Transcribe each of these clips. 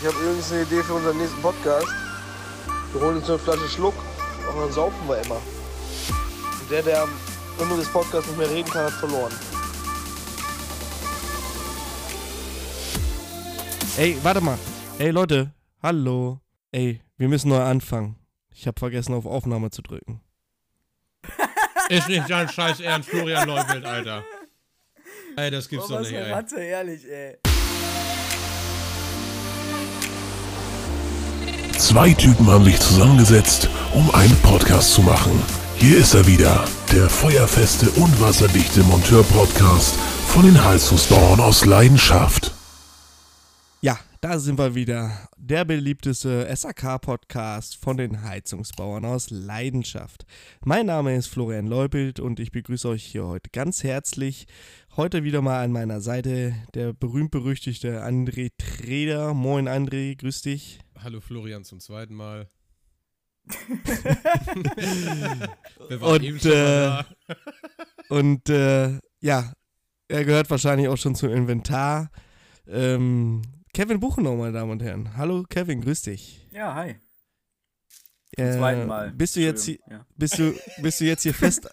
Ich habe übrigens eine Idee für unseren nächsten Podcast. Wir holen uns eine Flasche Schluck und dann saufen wir immer. Und der, der am Ende des Podcasts nicht mehr reden kann, hat verloren. Ey, warte mal. Ey, Leute. Hallo. Ey, wir müssen neu anfangen. Ich habe vergessen, auf Aufnahme zu drücken. Ist nicht dein scheiß Ernst, Florian Leubelt, Alter. Ey, das gibt's Oh, doch was nicht, ey. Ratte, ehrlich, ey. Zwei Typen haben sich zusammengesetzt, um einen Podcast zu machen. Hier ist er wieder, der feuerfeste und wasserdichte Monteur-Podcast von den Heizungsbauern aus Leidenschaft. Ja, da sind wir wieder. Der beliebteste SAK-Podcast von den Heizungsbauern aus Leidenschaft. Mein Name ist Florian Leupelt und ich begrüße euch hier heute ganz herzlich. Heute wieder mal an meiner Seite der berühmt-berüchtigte André Treder. Moin André, grüß dich. Hallo Florian zum zweiten Mal. Wir waren Und, eben schon mal äh, da. Und äh, ja, er gehört wahrscheinlich auch schon zum Inventar. Ähm, Kevin Buchenau, meine Damen und Herren. Hallo Kevin, grüß dich. Ja, hi. Zum Zum zweiten Mal. Bist du jetzt hier, Entschuldigung, bist du, bist du jetzt hier fest,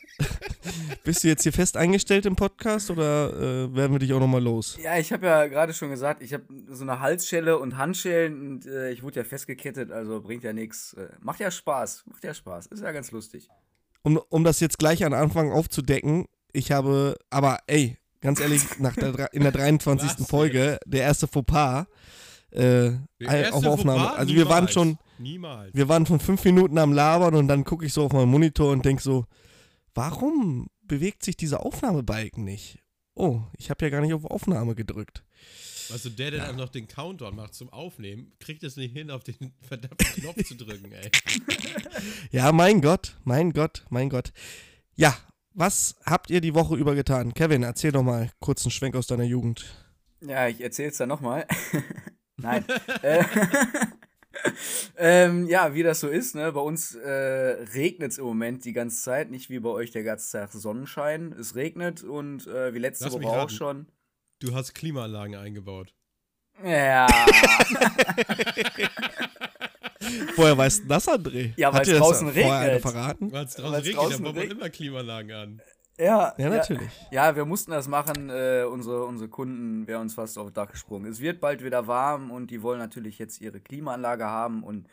bist du jetzt hier fest eingestellt im Podcast oder äh, werden wir dich auch nochmal los? Ja, ja ich habe ja gerade schon gesagt, ich habe so eine Halsschelle und Handschellen und äh, ich wurde ja festgekettet, also bringt ja nichts. Äh, macht ja Spaß, macht ja Spaß. Ist ja ganz lustig. Um, um das jetzt gleich an Anfang aufzudecken, ich habe, aber ey, ganz ehrlich, nach der, in der 23. Was Folge, der erste Fauxpas, äh, auf Aufnahme. Also wir waren schon, Niemals. wir waren schon fünf Minuten am Labern und dann gucke ich so auf meinen Monitor und denke so, warum bewegt sich dieser Aufnahmebalken nicht? Oh, ich habe ja gar nicht auf Aufnahme gedrückt. Also der, der dann noch den Countdown macht zum Aufnehmen, kriegt es nicht hin, auf den verdammten Knopf zu drücken, ey. Ja, mein Gott, mein Gott, mein Gott. Ja, was habt ihr die Woche über getan? Kevin, erzähl doch mal kurz einen Schwenk aus deiner Jugend. Ja, ich erzähl's dann nochmal. Nein. äh, ähm, ja, wie das so ist, ne? Bei uns äh, regnet es im Moment die ganze Zeit, nicht wie bei euch der ganze Tag Sonnenschein. Es regnet und äh, wie letzte Lass Woche auch schon. Du hast Klimaanlagen eingebaut. Ja. Woher weißt du das, André? Ja, dir das draußen vorher regnet. verraten? Weil es draußen Weil's regnet, draußen da baut man immer Klimaanlagen an. Ja, Ja, natürlich. Ja, wir mussten das machen. Äh, unsere, unsere Kunden wären uns fast aufs Dach gesprungen. Es wird bald wieder warm und die wollen natürlich jetzt ihre Klimaanlage haben und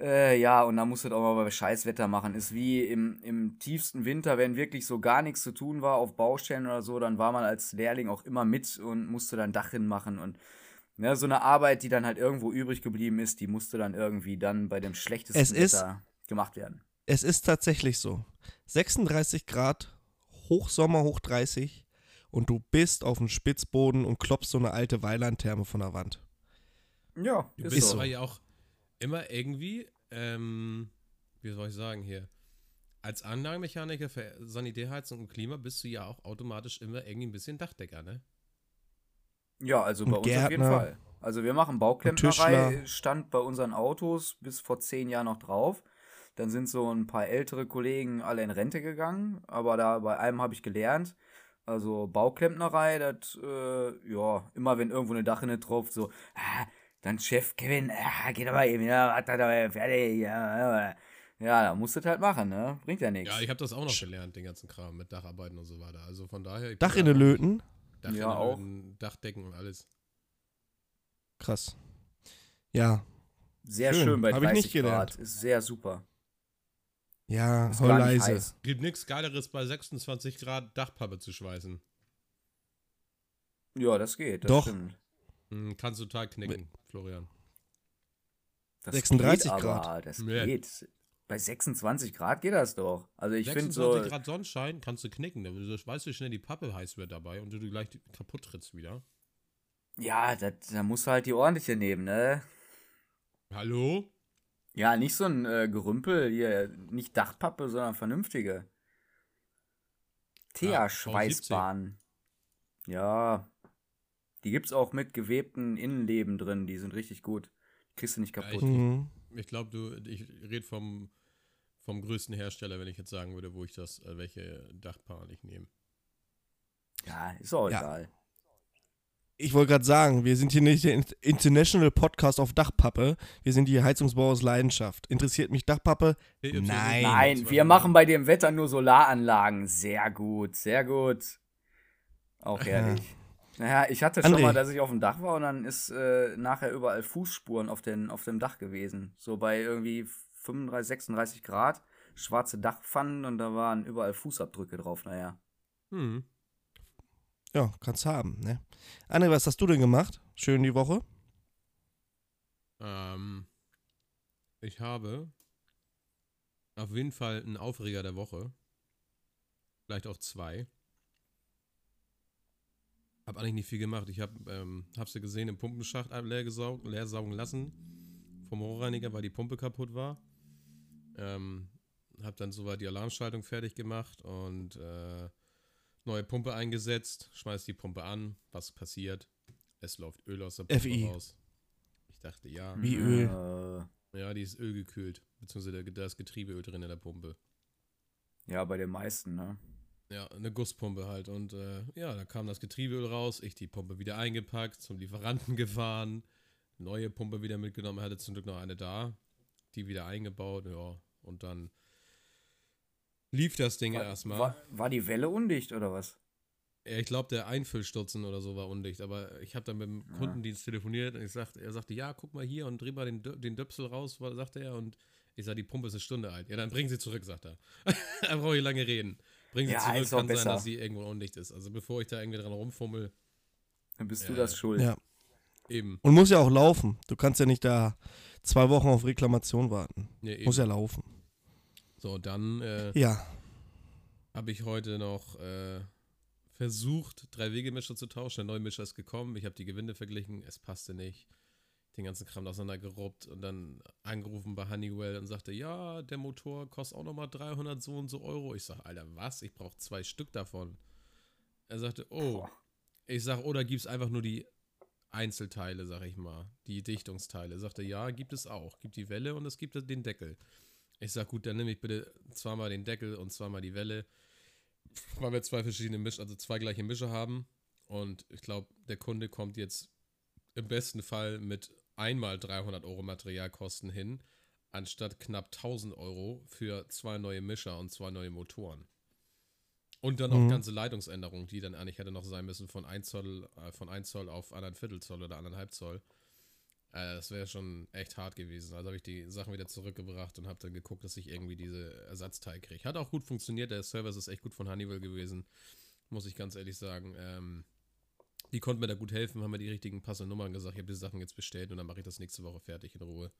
äh, ja, und da musst du das auch mal bei Scheißwetter machen. Ist wie im, im tiefsten Winter, wenn wirklich so gar nichts zu tun war auf Baustellen oder so, dann war man als Lehrling auch immer mit und musste dann Dach hinmachen und ne, so eine Arbeit, die dann halt irgendwo übrig geblieben ist, die musste dann irgendwie dann bei dem schlechtesten Es ist- Wetter gemacht werden. Es ist tatsächlich so. 36 Grad, Hochsommer, hoch 30 und du bist auf dem Spitzboden und klopfst so eine alte Weilandtherme von der Wand. Ja, Du ist bist so. aber ja auch immer irgendwie, ähm, wie soll ich sagen hier, als Anlagenmechaniker für Sanitärheizung und Klima bist du ja auch automatisch immer irgendwie ein bisschen Dachdecker, ne? Ja, also Und bei uns auf jeden. Fall. Also wir machen Bauklempnerei, stand bei unseren Autos bis vor zehn Jahren noch drauf. Dann sind so ein paar ältere Kollegen alle in Rente gegangen, aber da bei einem habe ich gelernt. Also Bauklempnerei, das, äh, ja, immer wenn irgendwo eine Dachrinne drauf, so, ah, dann Chef Kevin, ah, geht aber eben, ja, er fertig, ja, ja. Ja, da musst du das halt machen, ne? Bringt ja nichts. Ja, ich habe das auch noch gelernt, den ganzen Kram mit Dacharbeiten und so weiter. Also von daher. Dachrinne da- löten? Dachrinne Ja, auch. löten, Dachdecken und alles. Krass. Ja, Sehr schön. schön, bei Hab ich 30 nicht gelernt. Grad. Ist sehr super. Ja, Ist voll leise. heiß. Gibt nichts Geileres bei 26 Grad Dachpappe zu schweißen. Ja, das geht, das Doch. stimmt. Hm, kannst du total knicken, Florian. Das 36 geht Grad. Aber, das Ja. geht. Bei 26 Grad geht das doch. Also ich finde 26 so. Grad Sonnenschein kannst du knicken. Da weißt du, wie schnell die Pappe heiß wird dabei und du gleich kaputt trittst wieder. Ja, das, da musst du halt die ordentliche nehmen, ne? Hallo? Ja, nicht so ein äh, Gerümpel hier, nicht Dachpappe, sondern vernünftige. Thea-Schweißbahn. Ja. Die gibt's auch mit gewebten Innenleben drin, die sind richtig gut. Kriegst du nicht Ja, kaputt. Mhm. Ich glaube, du, ich rede vom, vom größten Hersteller, wenn ich jetzt sagen würde, wo ich das, äh, welche Dachpaar ich nehme. Ja, ist auch Ja. egal. Ich wollte gerade sagen, wir sind hier nicht der International Podcast auf Dachpappe. Wir sind hier Heizungsbau aus Leidenschaft. Interessiert mich Dachpappe? Nein. Nein, wir machen bei dem Wetter nur Solaranlagen. Sehr gut, sehr gut. Auch herrlich. Naja, ich hatte schon André. mal, dass ich auf dem Dach war und dann ist äh, nachher überall Fußspuren auf, den, auf dem Dach gewesen. So bei irgendwie 35, 36 Grad, schwarze Dachpfannen und da waren überall Fußabdrücke drauf. Naja. Hm. Ja, kannst haben, ne? André, was hast du denn gemacht? Schön die Woche? Ähm, ich habe auf jeden Fall einen Aufreger der Woche. Vielleicht auch zwei. Hab eigentlich nicht viel gemacht. Ich hab, ähm, hab's ja gesehen, im Pumpenschacht leer, gesaugt, leer saugen lassen. Vom Rohrreiniger, weil die Pumpe kaputt war. Ähm, hab dann soweit die Alarmschaltung fertig gemacht und äh, neue Pumpe eingesetzt. Schmeiß die Pumpe an. Was passiert? Es läuft Öl aus der Pumpe FI. raus. Ich dachte, ja. Wie Öl. Äh, Ja, die ist ölgekühlt. Beziehungsweise da- ist Getriebeöl drin in der Pumpe. ja, bei den meisten, ne? Ja, eine Gusspumpe halt. Und äh, ja, da kam das Getriebeöl raus. Ich die Pumpe wieder eingepackt, zum Lieferanten gefahren. Neue Pumpe wieder mitgenommen. Hatte zum Glück noch eine da. Die wieder eingebaut. Ja, und dann lief das Ding War, erstmal. war, war die Welle undicht oder was? Ja, ich glaube, der Einfüllstutzen oder so war undicht, aber ich habe dann mit dem Kundendienst telefoniert und ich sagte, er sagte, ja, guck mal hier und dreh mal den, den Döpsel raus, sagte er. Und ich sage, die Pumpe ist eine Stunde alt. Ja, dann bringen sie zurück, sagt er. da brauche ich lange reden. Bringen sie Ja, zurück, ist auch kann sein, besser. dass sie irgendwo undicht ist. Also bevor ich da irgendwie dran rumfummel, Dann bist du Ja, das ja. schuld. Ja. eben. Und muss ja auch laufen. Du kannst ja nicht da zwei Wochen auf Reklamation warten. Eben. Muss ja laufen. So, dann äh, Ja. habe ich heute noch äh, versucht, drei Wegemischer zu tauschen. Der neue Mischer ist gekommen. Ich habe die Gewinde verglichen. Es passte nicht. Den ganzen Kram auseinandergeruppt und dann angerufen bei Honeywell und sagte, ja, der Motor kostet auch nochmal 300 so und so Euro. Ich sage, Alter, was? Ich brauche zwei Stück davon. Er sagte, oh. Ich sage, oder gibt es einfach nur die Einzelteile, sag ich mal. Die Dichtungsteile. Er sagte, ja, gibt es auch. Gibt die Welle und es gibt den Deckel. Ich sag, gut, dann nehme ich bitte zweimal den Deckel und zweimal die Welle weil wir zwei verschiedene Misch, also zwei gleiche Mischer haben. Und ich glaube, der Kunde kommt jetzt im besten Fall mit einmal 300 Euro Materialkosten hin, anstatt knapp 1000 Euro für zwei neue Mischer und zwei neue Motoren. Und dann auch Mhm. ganze Leitungsänderungen, die dann eigentlich hätte noch sein müssen von 1 Zoll, äh, von 1 Zoll auf 1,5 Viertel Zoll oder 1,5 Zoll. Äh, das wäre schon echt hart gewesen. Also habe ich die Sachen wieder zurückgebracht und habe dann geguckt, dass ich irgendwie diese Ersatzteil kriege. Hat auch gut funktioniert. Der Service ist echt gut von Honeywell gewesen. Muss ich ganz ehrlich sagen. Ähm, die konnten mir da gut helfen, haben mir die richtigen passenden Nummern gesagt. Ich habe die Sachen jetzt bestellt und dann mache ich das nächste Woche fertig in Ruhe.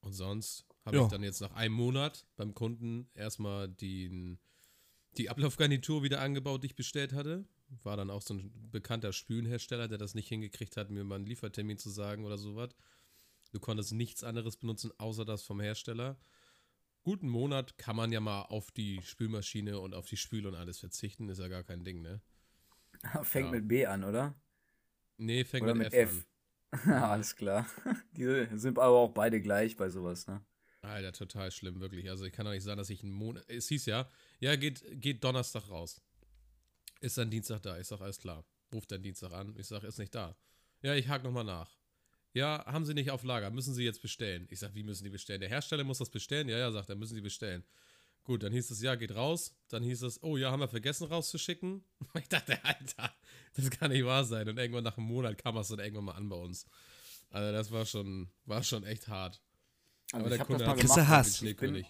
Und sonst habe Ja. ich dann jetzt nach einem Monat beim Kunden erstmal den, die Ablaufgarnitur wieder angebaut, die ich bestellt hatte. War dann auch so ein bekannter Spülenhersteller, der das nicht hingekriegt hat, mir mal einen Liefertermin zu sagen oder sowas. Du konntest nichts anderes benutzen, außer das vom Hersteller. Guten Monat kann man ja mal auf die Spülmaschine und auf die Spüle und alles verzichten, ist ja gar kein Ding, ne? Fängt Ja. mit B an, oder? Nee, fängt Oder mit, mit F, F. an. Alles klar. Die sind aber auch beide gleich bei sowas, ne? Alter, total schlimm, wirklich. Also ich kann doch nicht sagen, dass ich einen Monat. Es hieß ja, ja, geht, geht Donnerstag raus. Ist dann Dienstag da? Ich sag, alles klar. Ruft dann Dienstag an. Ich sag, ist nicht da. Ja, ich hake nochmal nach. Ja, haben Sie nicht auf Lager, müssen Sie jetzt bestellen. Ich sag, wie müssen die bestellen? Der Hersteller muss das bestellen? Ja, ja, sagt er, müssen Sie bestellen. Gut, dann hieß es, ja, geht raus. Dann hieß es, oh ja, haben wir vergessen rauszuschicken. Ich dachte, Alter, das kann nicht wahr sein. Und irgendwann nach einem Monat kam es dann irgendwann mal an bei uns. Also das war schon, war schon echt hart. Also Aber ich der habe das Kunde mal hat gemacht. Hass. Ich bin.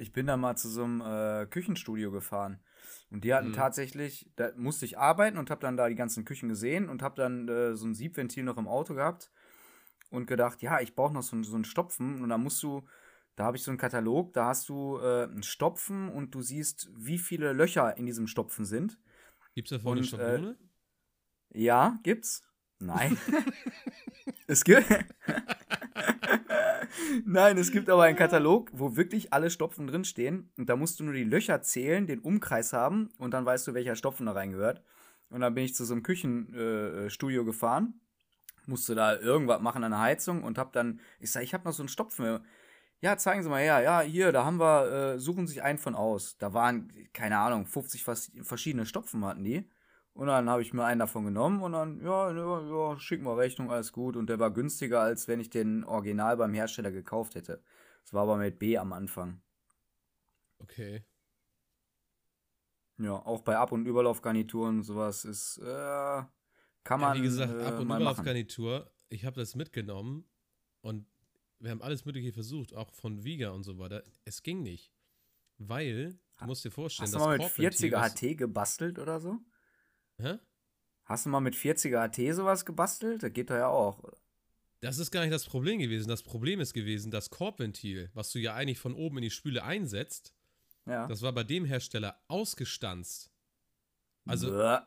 Ich bin da mal zu so einem äh, Küchenstudio gefahren. Und die hatten Mhm. tatsächlich, da musste ich arbeiten und habe dann da die ganzen Küchen gesehen und habe dann äh, so ein Siebventil noch im Auto gehabt und gedacht, ja, ich brauche noch so, so einen Stopfen. Und da musst du, da habe ich so einen Katalog, da hast du äh, einen Stopfen und du siehst, wie viele Löcher in diesem Stopfen sind. Gibt's da vorne eine Und, äh, Schablone? Ja, gibt's? Nein. es gibt. Nein, es gibt aber einen Katalog, wo wirklich alle Stopfen drinstehen. Und da musst du nur die Löcher zählen, den Umkreis haben und dann weißt du, welcher Stopfen da reingehört. Und dann bin ich zu so einem Küchenstudio äh, Studio gefahren, musste da irgendwas machen an der Heizung und hab dann, ich sag, ich hab noch so einen Stopfen. Ja, zeigen Sie mal her. Ja, hier, da haben wir, äh, suchen Sie sich einen von aus. Da waren, keine Ahnung, 50 vers verschiedene Stopfen hatten die. Und dann habe ich mir einen davon genommen und dann, ja, ja, ja, schick mal Rechnung, alles gut. Und der war günstiger, als wenn ich den Original beim Hersteller gekauft hätte. Das war aber mit B am Anfang. Okay. Ja, auch bei Ab- und Überlaufgarnituren und sowas ist, äh, kann man ja, wie gesagt, äh, Ab- und machen. Überlaufgarnitur, ich habe das mitgenommen und wir haben alles Mögliche versucht, auch von Viga und so weiter. Es ging nicht. Weil, du musst dir vorstellen, Hast du das mal mit Korbventil, 40er was- HT gebastelt oder so? Hä? Hast du mal mit 40er HT sowas gebastelt? Das geht doch ja auch. Das ist gar nicht das Problem gewesen. Das Problem ist gewesen, das Korbventil, was du ja eigentlich von oben in die Spüle einsetzt, Ja. das war bei dem Hersteller ausgestanzt. Also Bäh.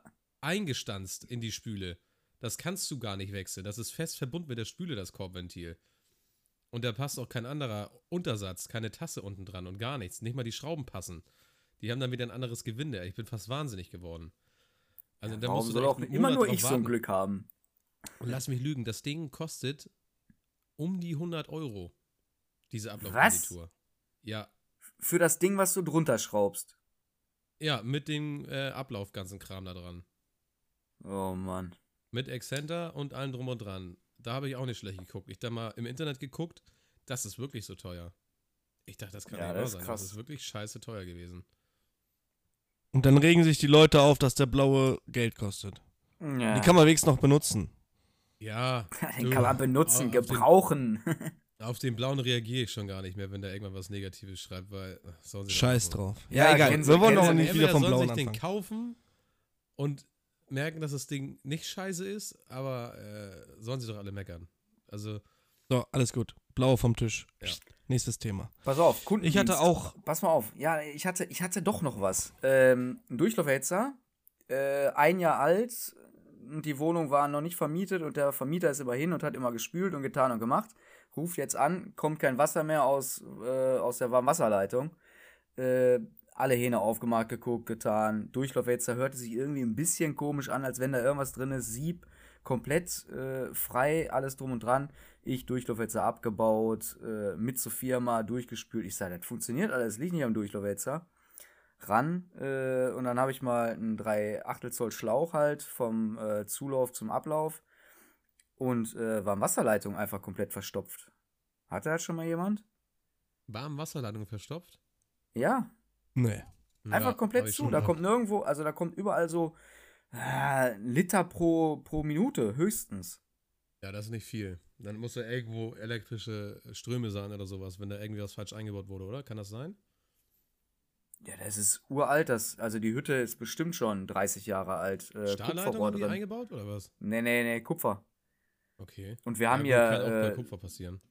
eingestanzt in die Spüle. Das kannst du gar nicht wechseln. Das ist fest verbunden mit der Spüle, das Korbventil. Und da passt auch kein anderer Untersatz, keine Tasse unten dran und gar nichts. Nicht mal die Schrauben passen. Die haben dann wieder ein anderes Gewinde. Ich bin fast wahnsinnig geworden. Also da Warum musst du soll da auch immer nur ich so ein warten. Glück haben? Und lass mich lügen, das Ding kostet um die 100 Euro. Diese Ablaufgarnitur. Ja, Für das Ding, was du drunter schraubst. ja, mit dem äh, Ablauf ganzen Kram da dran. Oh Mann. Mit Accenter und allem drum und dran. Da habe ich auch nicht schlecht geguckt. Ich da mal im Internet geguckt, das ist wirklich so teuer. Ich dachte, das kann Ja, nicht wahr sein. krass. Das ist wirklich scheiße teuer gewesen. Und dann regen sich die Leute auf, dass der blaue Geld kostet. Ja. Die kann man wenigstens noch benutzen. Ja, Den kann man benutzen, auf den- gebrauchen. auf den blauen reagiere ich schon gar nicht mehr, wenn da irgendwann was Negatives schreibt, weil ach, sollen sie doch Scheiß drauf. Ja, Ja, egal. Wir wollen doch nicht wieder vom sollen blauen sich den anfangen. kaufen und merken, dass das Ding nicht scheiße ist, aber äh, sollen sie doch alle meckern. Also, So, alles gut. Blau vom Tisch. Ja. Nächstes Thema. Pass auf, Kundendienst. Ich hatte auch. Pass mal auf. Ja, ich hatte, ich hatte doch noch was. Ähm, ein Durchlauferhitzer, äh, ein Jahr alt und die Wohnung war noch nicht vermietet und der Vermieter ist immer hin und hat immer gespült und getan und gemacht. Ruft jetzt an, kommt kein Wasser mehr aus, äh, aus der Warmwasserleitung. Äh, alle Hähne aufgemacht, geguckt, getan. Durchlauferhitzer hörte sich irgendwie ein bisschen komisch an, als wenn da irgendwas drin ist. Sieb komplett äh, frei, alles drum und dran. Ich Durchlauferhitzer abgebaut, äh, mit zur Firma durchgespült. Ich sage, das funktioniert alles, liegt nicht am Durchlauferhitzer. Ran äh, und dann habe ich mal einen 3 Achtel Zoll Schlauch halt vom äh, Zulauf zum Ablauf und äh, war Wasserleitung einfach komplett verstopft. Hatte das schon mal jemand? warme Wasserleitung verstopft? Ja, Nee. einfach Ja, komplett zu. Da kommt nirgendwo, also da kommt überall so äh, ein Liter pro, pro Minute höchstens. Ja, das ist nicht viel. Dann muss da irgendwo elektrische Ströme sein oder sowas, wenn da irgendwie was falsch eingebaut wurde, oder? Kann das sein? Ja, das ist uralt. Das, also die Hütte ist bestimmt schon 30 Jahre alt. Äh, Stahlleitung haben die drin. eingebaut oder was? Nee, nee, nee, Kupfer. Okay. Und wir haben ja, ja, gut, kann auch bei äh, Kupfer passieren.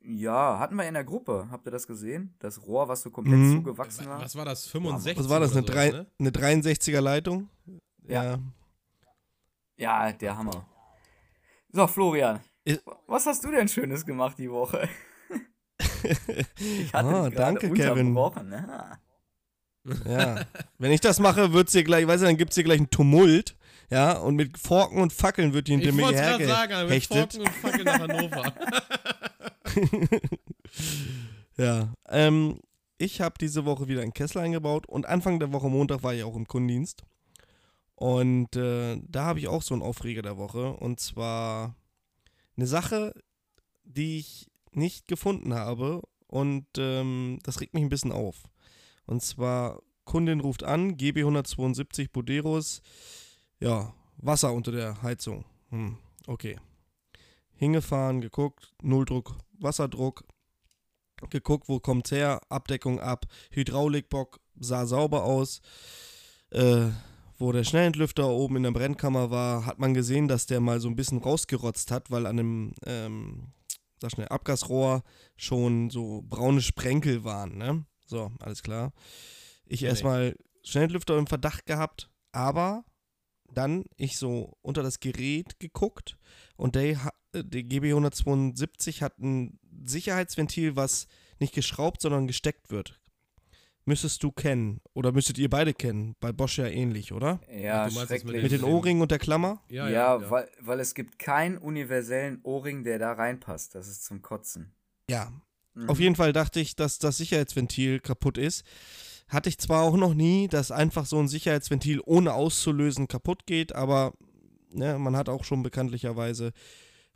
ja, hatten wir in der Gruppe. Habt ihr das gesehen? Das Rohr, was so komplett Mhm. zugewachsen war. Was war das? 65? Was war das? Eine, sowas, drei, ne? eine 63er Leitung? Ja. Ja, der Hammer. So, Florian. I- Was hast du denn Schönes gemacht die Woche? Ich hatte Ah, dich danke, Kevin. ne? Ja. Wenn ich das mache, wird's dir gleich, weißt du, dann gibt's hier gleich einen Tumult. Ja, und mit Forken und Fackeln wird die hinter Ich mir wollte es gerade sagen, mit hergehechtet. Forken und Fackeln nach Hannover. Ja, ähm, ich habe diese Woche wieder einen Kessel eingebaut und Anfang der Woche Montag war ich auch im Kundendienst. Und äh, da habe ich auch so einen Aufreger der Woche. Und zwar eine Sache, die ich nicht gefunden habe. Und ähm, das regt mich ein bisschen auf. Und zwar, Kundin ruft an, GB 172 Boderos. Ja, Wasser unter der Heizung. Hm, okay. Hingefahren, geguckt, Nulldruck, Wasserdruck, geguckt, wo kommt's her, Abdeckung ab, Hydraulikbock sah sauber aus. Äh, wo der Schnellentlüfter oben in der Brennkammer war, hat man gesehen, dass der mal so ein bisschen rausgerotzt hat, weil an dem ähm, sag schnell, Abgasrohr schon so braune Sprenkel waren, ne? So, alles klar. Ich Nee. erstmal Schnellentlüfter im Verdacht gehabt, aber dann ich so unter das Gerät geguckt und der, äh, der GB 172 hat ein Sicherheitsventil, was nicht geschraubt, sondern gesteckt wird. Müsstest du kennen oder müsstet ihr beide kennen. Bei Bosch ja ähnlich, oder? Ja, meinst schrecklich. Mit den Ohrringen und der Klammer? Ja, Ja, ja, Weil, weil es gibt keinen universellen Ohrring, der da reinpasst. Das ist zum Kotzen. Ja. Mhm. Auf jeden Fall dachte ich, dass das Sicherheitsventil kaputt ist. Hatte ich zwar auch noch nie, dass einfach so ein Sicherheitsventil ohne auszulösen kaputt geht, aber ne, man hat auch schon bekanntlicherweise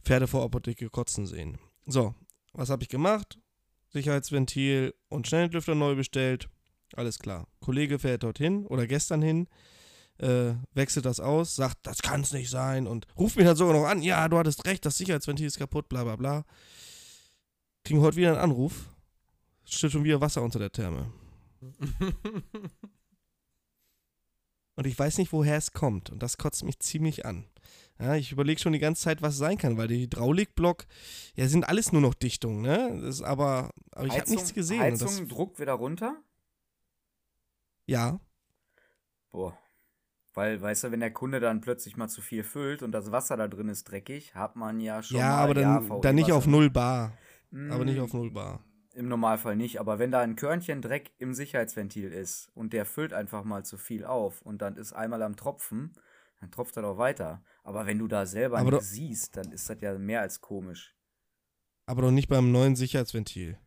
Pferde vor Apotheke kotzen sehen. So, was habe ich gemacht? Sicherheitsventil und Schnelllüfter neu bestellt. Alles klar. Kollege fährt dorthin oder gestern hin, äh, wechselt das aus, sagt, das kann es nicht sein und ruft mich dann sogar noch an, ja, du hattest recht, das Sicherheitsventil ist kaputt, bla bla bla. Kriegen heute wieder einen Anruf. Steht schon wieder Wasser unter der Therme. Und ich weiß nicht, woher es kommt. Und das kotzt mich ziemlich an. Ja, ich überlege schon die ganze Zeit, was es sein kann, weil der Hydraulikblock, ja, sind alles nur noch Dichtungen, ne? Das ist aber, aber ich habe nichts gesehen. und Heizung, das, Druck wieder runter? Ja, Boah. Weil, weißt du, wenn der Kunde dann plötzlich mal zu viel füllt und das Wasser da drin ist dreckig, hat man ja schon ja, mal aber dann, dann nicht auf null Bar. Aber nicht Mm, auf null Bar. Im Normalfall nicht, aber wenn da ein Körnchen Dreck im Sicherheitsventil ist und der füllt einfach mal zu viel auf und dann ist einmal am Tropfen, dann tropft er doch weiter. Aber wenn du da selber Aber nichts doch- siehst, dann ist das ja mehr als komisch. Aber doch nicht beim neuen Sicherheitsventil.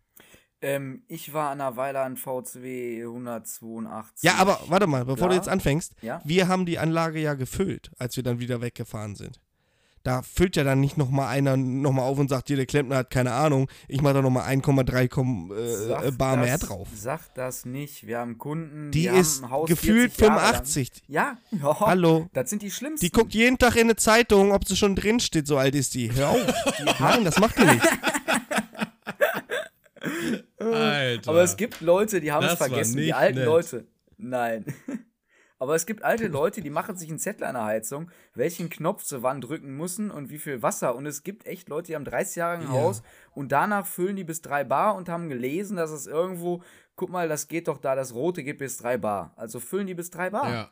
Ähm, ich war an der Weiland VCW 182. Ja, aber warte mal, bevor du Ja. jetzt anfängst. Ja? Wir haben die Anlage ja gefüllt, als wir dann wieder weggefahren sind. Da füllt ja dann nicht nochmal einer nochmal auf und sagt, hier, der Klempner hat keine Ahnung, ich mache da nochmal 1,3 Kom- äh, äh, Bar das, mehr drauf. Sag das nicht. Wir haben Kunden, Die ist gefühlt 40 Jahre lang. 85. Ja, ja. Hallo. Das sind die schlimmsten. Die guckt jeden Tag in eine Zeitung, ob sie schon drin steht, so alt ist die. Hör auf. Nein, das macht die nicht. Alter. Aber es gibt Leute, die haben es Das vergessen. Die alten nett. Leute. Nein. Aber es gibt alte Leute, die machen sich einen Zettel an der Heizung, welchen Knopf sie wann drücken müssen und wie viel Wasser. Und es gibt echt Leute, die haben 30 Jahre ein Ja. Haus und danach füllen die bis 3 Bar und haben gelesen, dass es irgendwo, guck mal, das geht doch da, das rote geht bis 3 Bar. Also füllen die bis 3 Bar. Ja.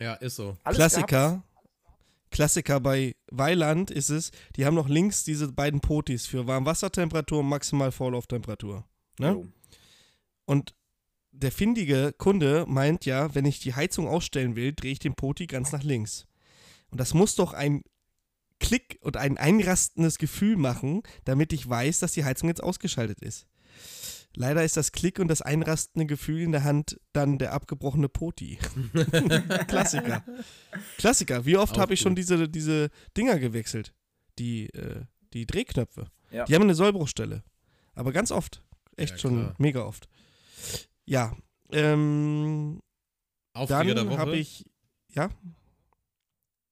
Ja, ist so. Alles Klassiker. Klassiker bei Weiland ist es, die haben noch links diese beiden Potis für Warmwassertemperatur und maximal Vorlauftemperatur. Ne? Jo. Und der findige Kunde meint ja, wenn ich die Heizung ausstellen will, drehe ich den Poti ganz nach links. Und das muss doch ein Klick und ein einrastendes Gefühl machen, damit ich weiß, dass die Heizung jetzt ausgeschaltet ist. Leider ist das Klick und das einrastende Gefühl in der Hand dann der abgebrochene Poti. Klassiker. Klassiker. Wie oft habe ich schon diese, diese Dinger gewechselt? Die, äh, die Drehknöpfe. Ja. Die haben eine Sollbruchstelle. Aber ganz oft. Echt Ja, schon mega oft. Ja. Ähm, Aufreger der dann Woche. habe ich. Ja.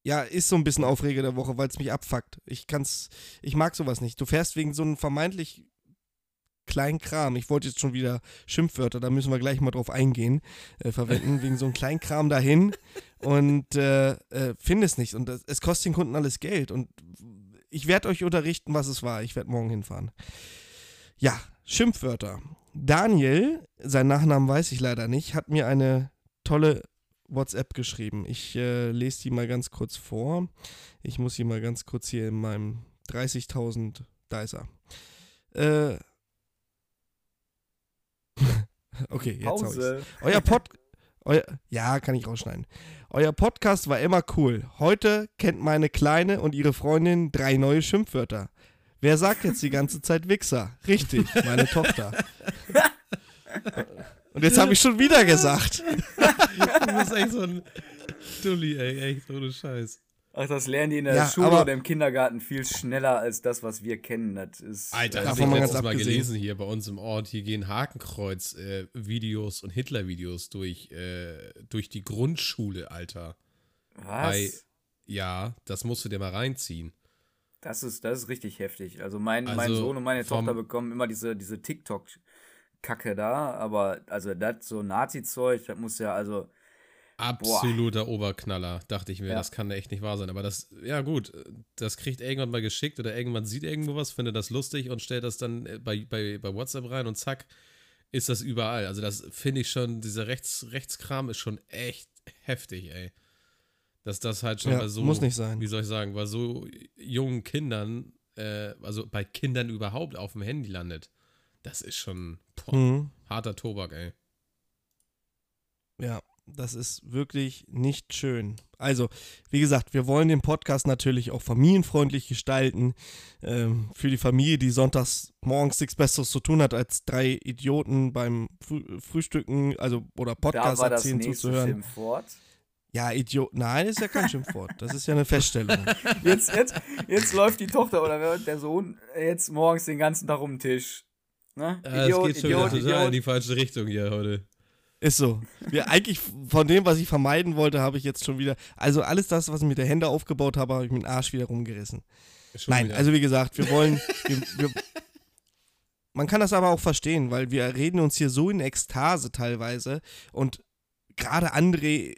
Ja, ist so ein bisschen Aufreger der Woche, weil es mich abfuckt. Ich kann's. Ich mag sowas nicht. Du fährst wegen so einem vermeintlich kleinen Kram. Ich wollte jetzt schon wieder Schimpfwörter, da müssen wir gleich mal drauf eingehen, äh, verwenden, wegen so einem kleinen Kram dahin und äh, äh, finde es nicht. Und das, es kostet den Kunden alles Geld. Und ich werde euch unterrichten, was es war. Ich werde morgen hinfahren. Ja, Schimpfwörter. Daniel, sein Nachnamen weiß ich leider nicht, hat mir eine tolle WhatsApp geschrieben. Ich äh, lese die mal ganz kurz vor. Ich muss sie mal ganz kurz hier in meinem 30.000, da ist er. Äh, okay, jetzt hau ich's. Pause. Euer Pod. Euer, ja, kann ich rausschneiden. Euer Podcast war immer cool. Heute kennt meine Kleine und ihre Freundin drei neue Schimpfwörter. Wer sagt jetzt die ganze Zeit Wichser? Richtig, meine Tochter. Und jetzt habe ich schon wieder gesagt. Du bist echt so ein Dulli, ey, echt, ohne Scheiß. Ach, das lernen die in der Ja, Schule oder im Kindergarten viel schneller als das, was wir kennen. Das ist. Alter, äh, hab Davon ich mal letztes ganz Mal abgesehen. gelesen hier bei uns im Ort, hier gehen Hakenkreuz-Videos und Hitler-Videos durch, äh, durch die Grundschule, Alter. Bei, was? ja, das musst du dir mal reinziehen. Das ist, das ist richtig heftig. Also mein, mein Also Sohn und meine Tochter bekommen immer diese, diese TikTok-Kacke da, aber also das so Nazi-Zeug, das muss ja, also, Absoluter Oberknaller, dachte ich mir. Ja. Das kann echt nicht wahr sein. Aber das, ja gut, das kriegt irgendwann mal geschickt oder irgendwann sieht irgendwo was, findet das lustig und stellt das dann äh, bei, bei, bei WhatsApp rein und zack, ist das überall. Also das finde ich schon, dieser Rechts, Rechtskram ist schon echt heftig, ey. Dass das halt schon Ja, bei so, muss nicht sein. wie soll ich sagen, bei so jungen Kindern, äh, also bei Kindern überhaupt auf dem Handy landet. Das ist schon boah, Mhm. harter Tobak, ey. Ja. Das ist wirklich nicht schön. Also, wie gesagt, wir wollen den Podcast natürlich auch familienfreundlich gestalten. Ähm, für die Familie, die sonntags morgens nichts Besseres zu tun hat, als drei Idioten beim Früh Frühstücken, also oder Podcast da war das erzählen nächste zuzuhören. Schimpfwort. Ja, Idiot. Nein, ist ja kein Schimpfwort. Das ist ja eine Feststellung. Jetzt, jetzt, jetzt läuft die Tochter oder der Sohn jetzt morgens den ganzen Tag um den Tisch. Ne? Ja, es geht schon wieder total in die falsche Richtung hier heute. Ist so. Wir, eigentlich von dem, was ich vermeiden wollte, habe ich jetzt schon wieder. Also alles das, was ich mit der Hände aufgebaut habe, habe ich mit dem Arsch wieder rumgerissen. Schon Nein, wieder. also wie gesagt, wir wollen. wir, wir, man kann das aber auch verstehen, weil wir reden uns hier so in Ekstase teilweise und gerade André,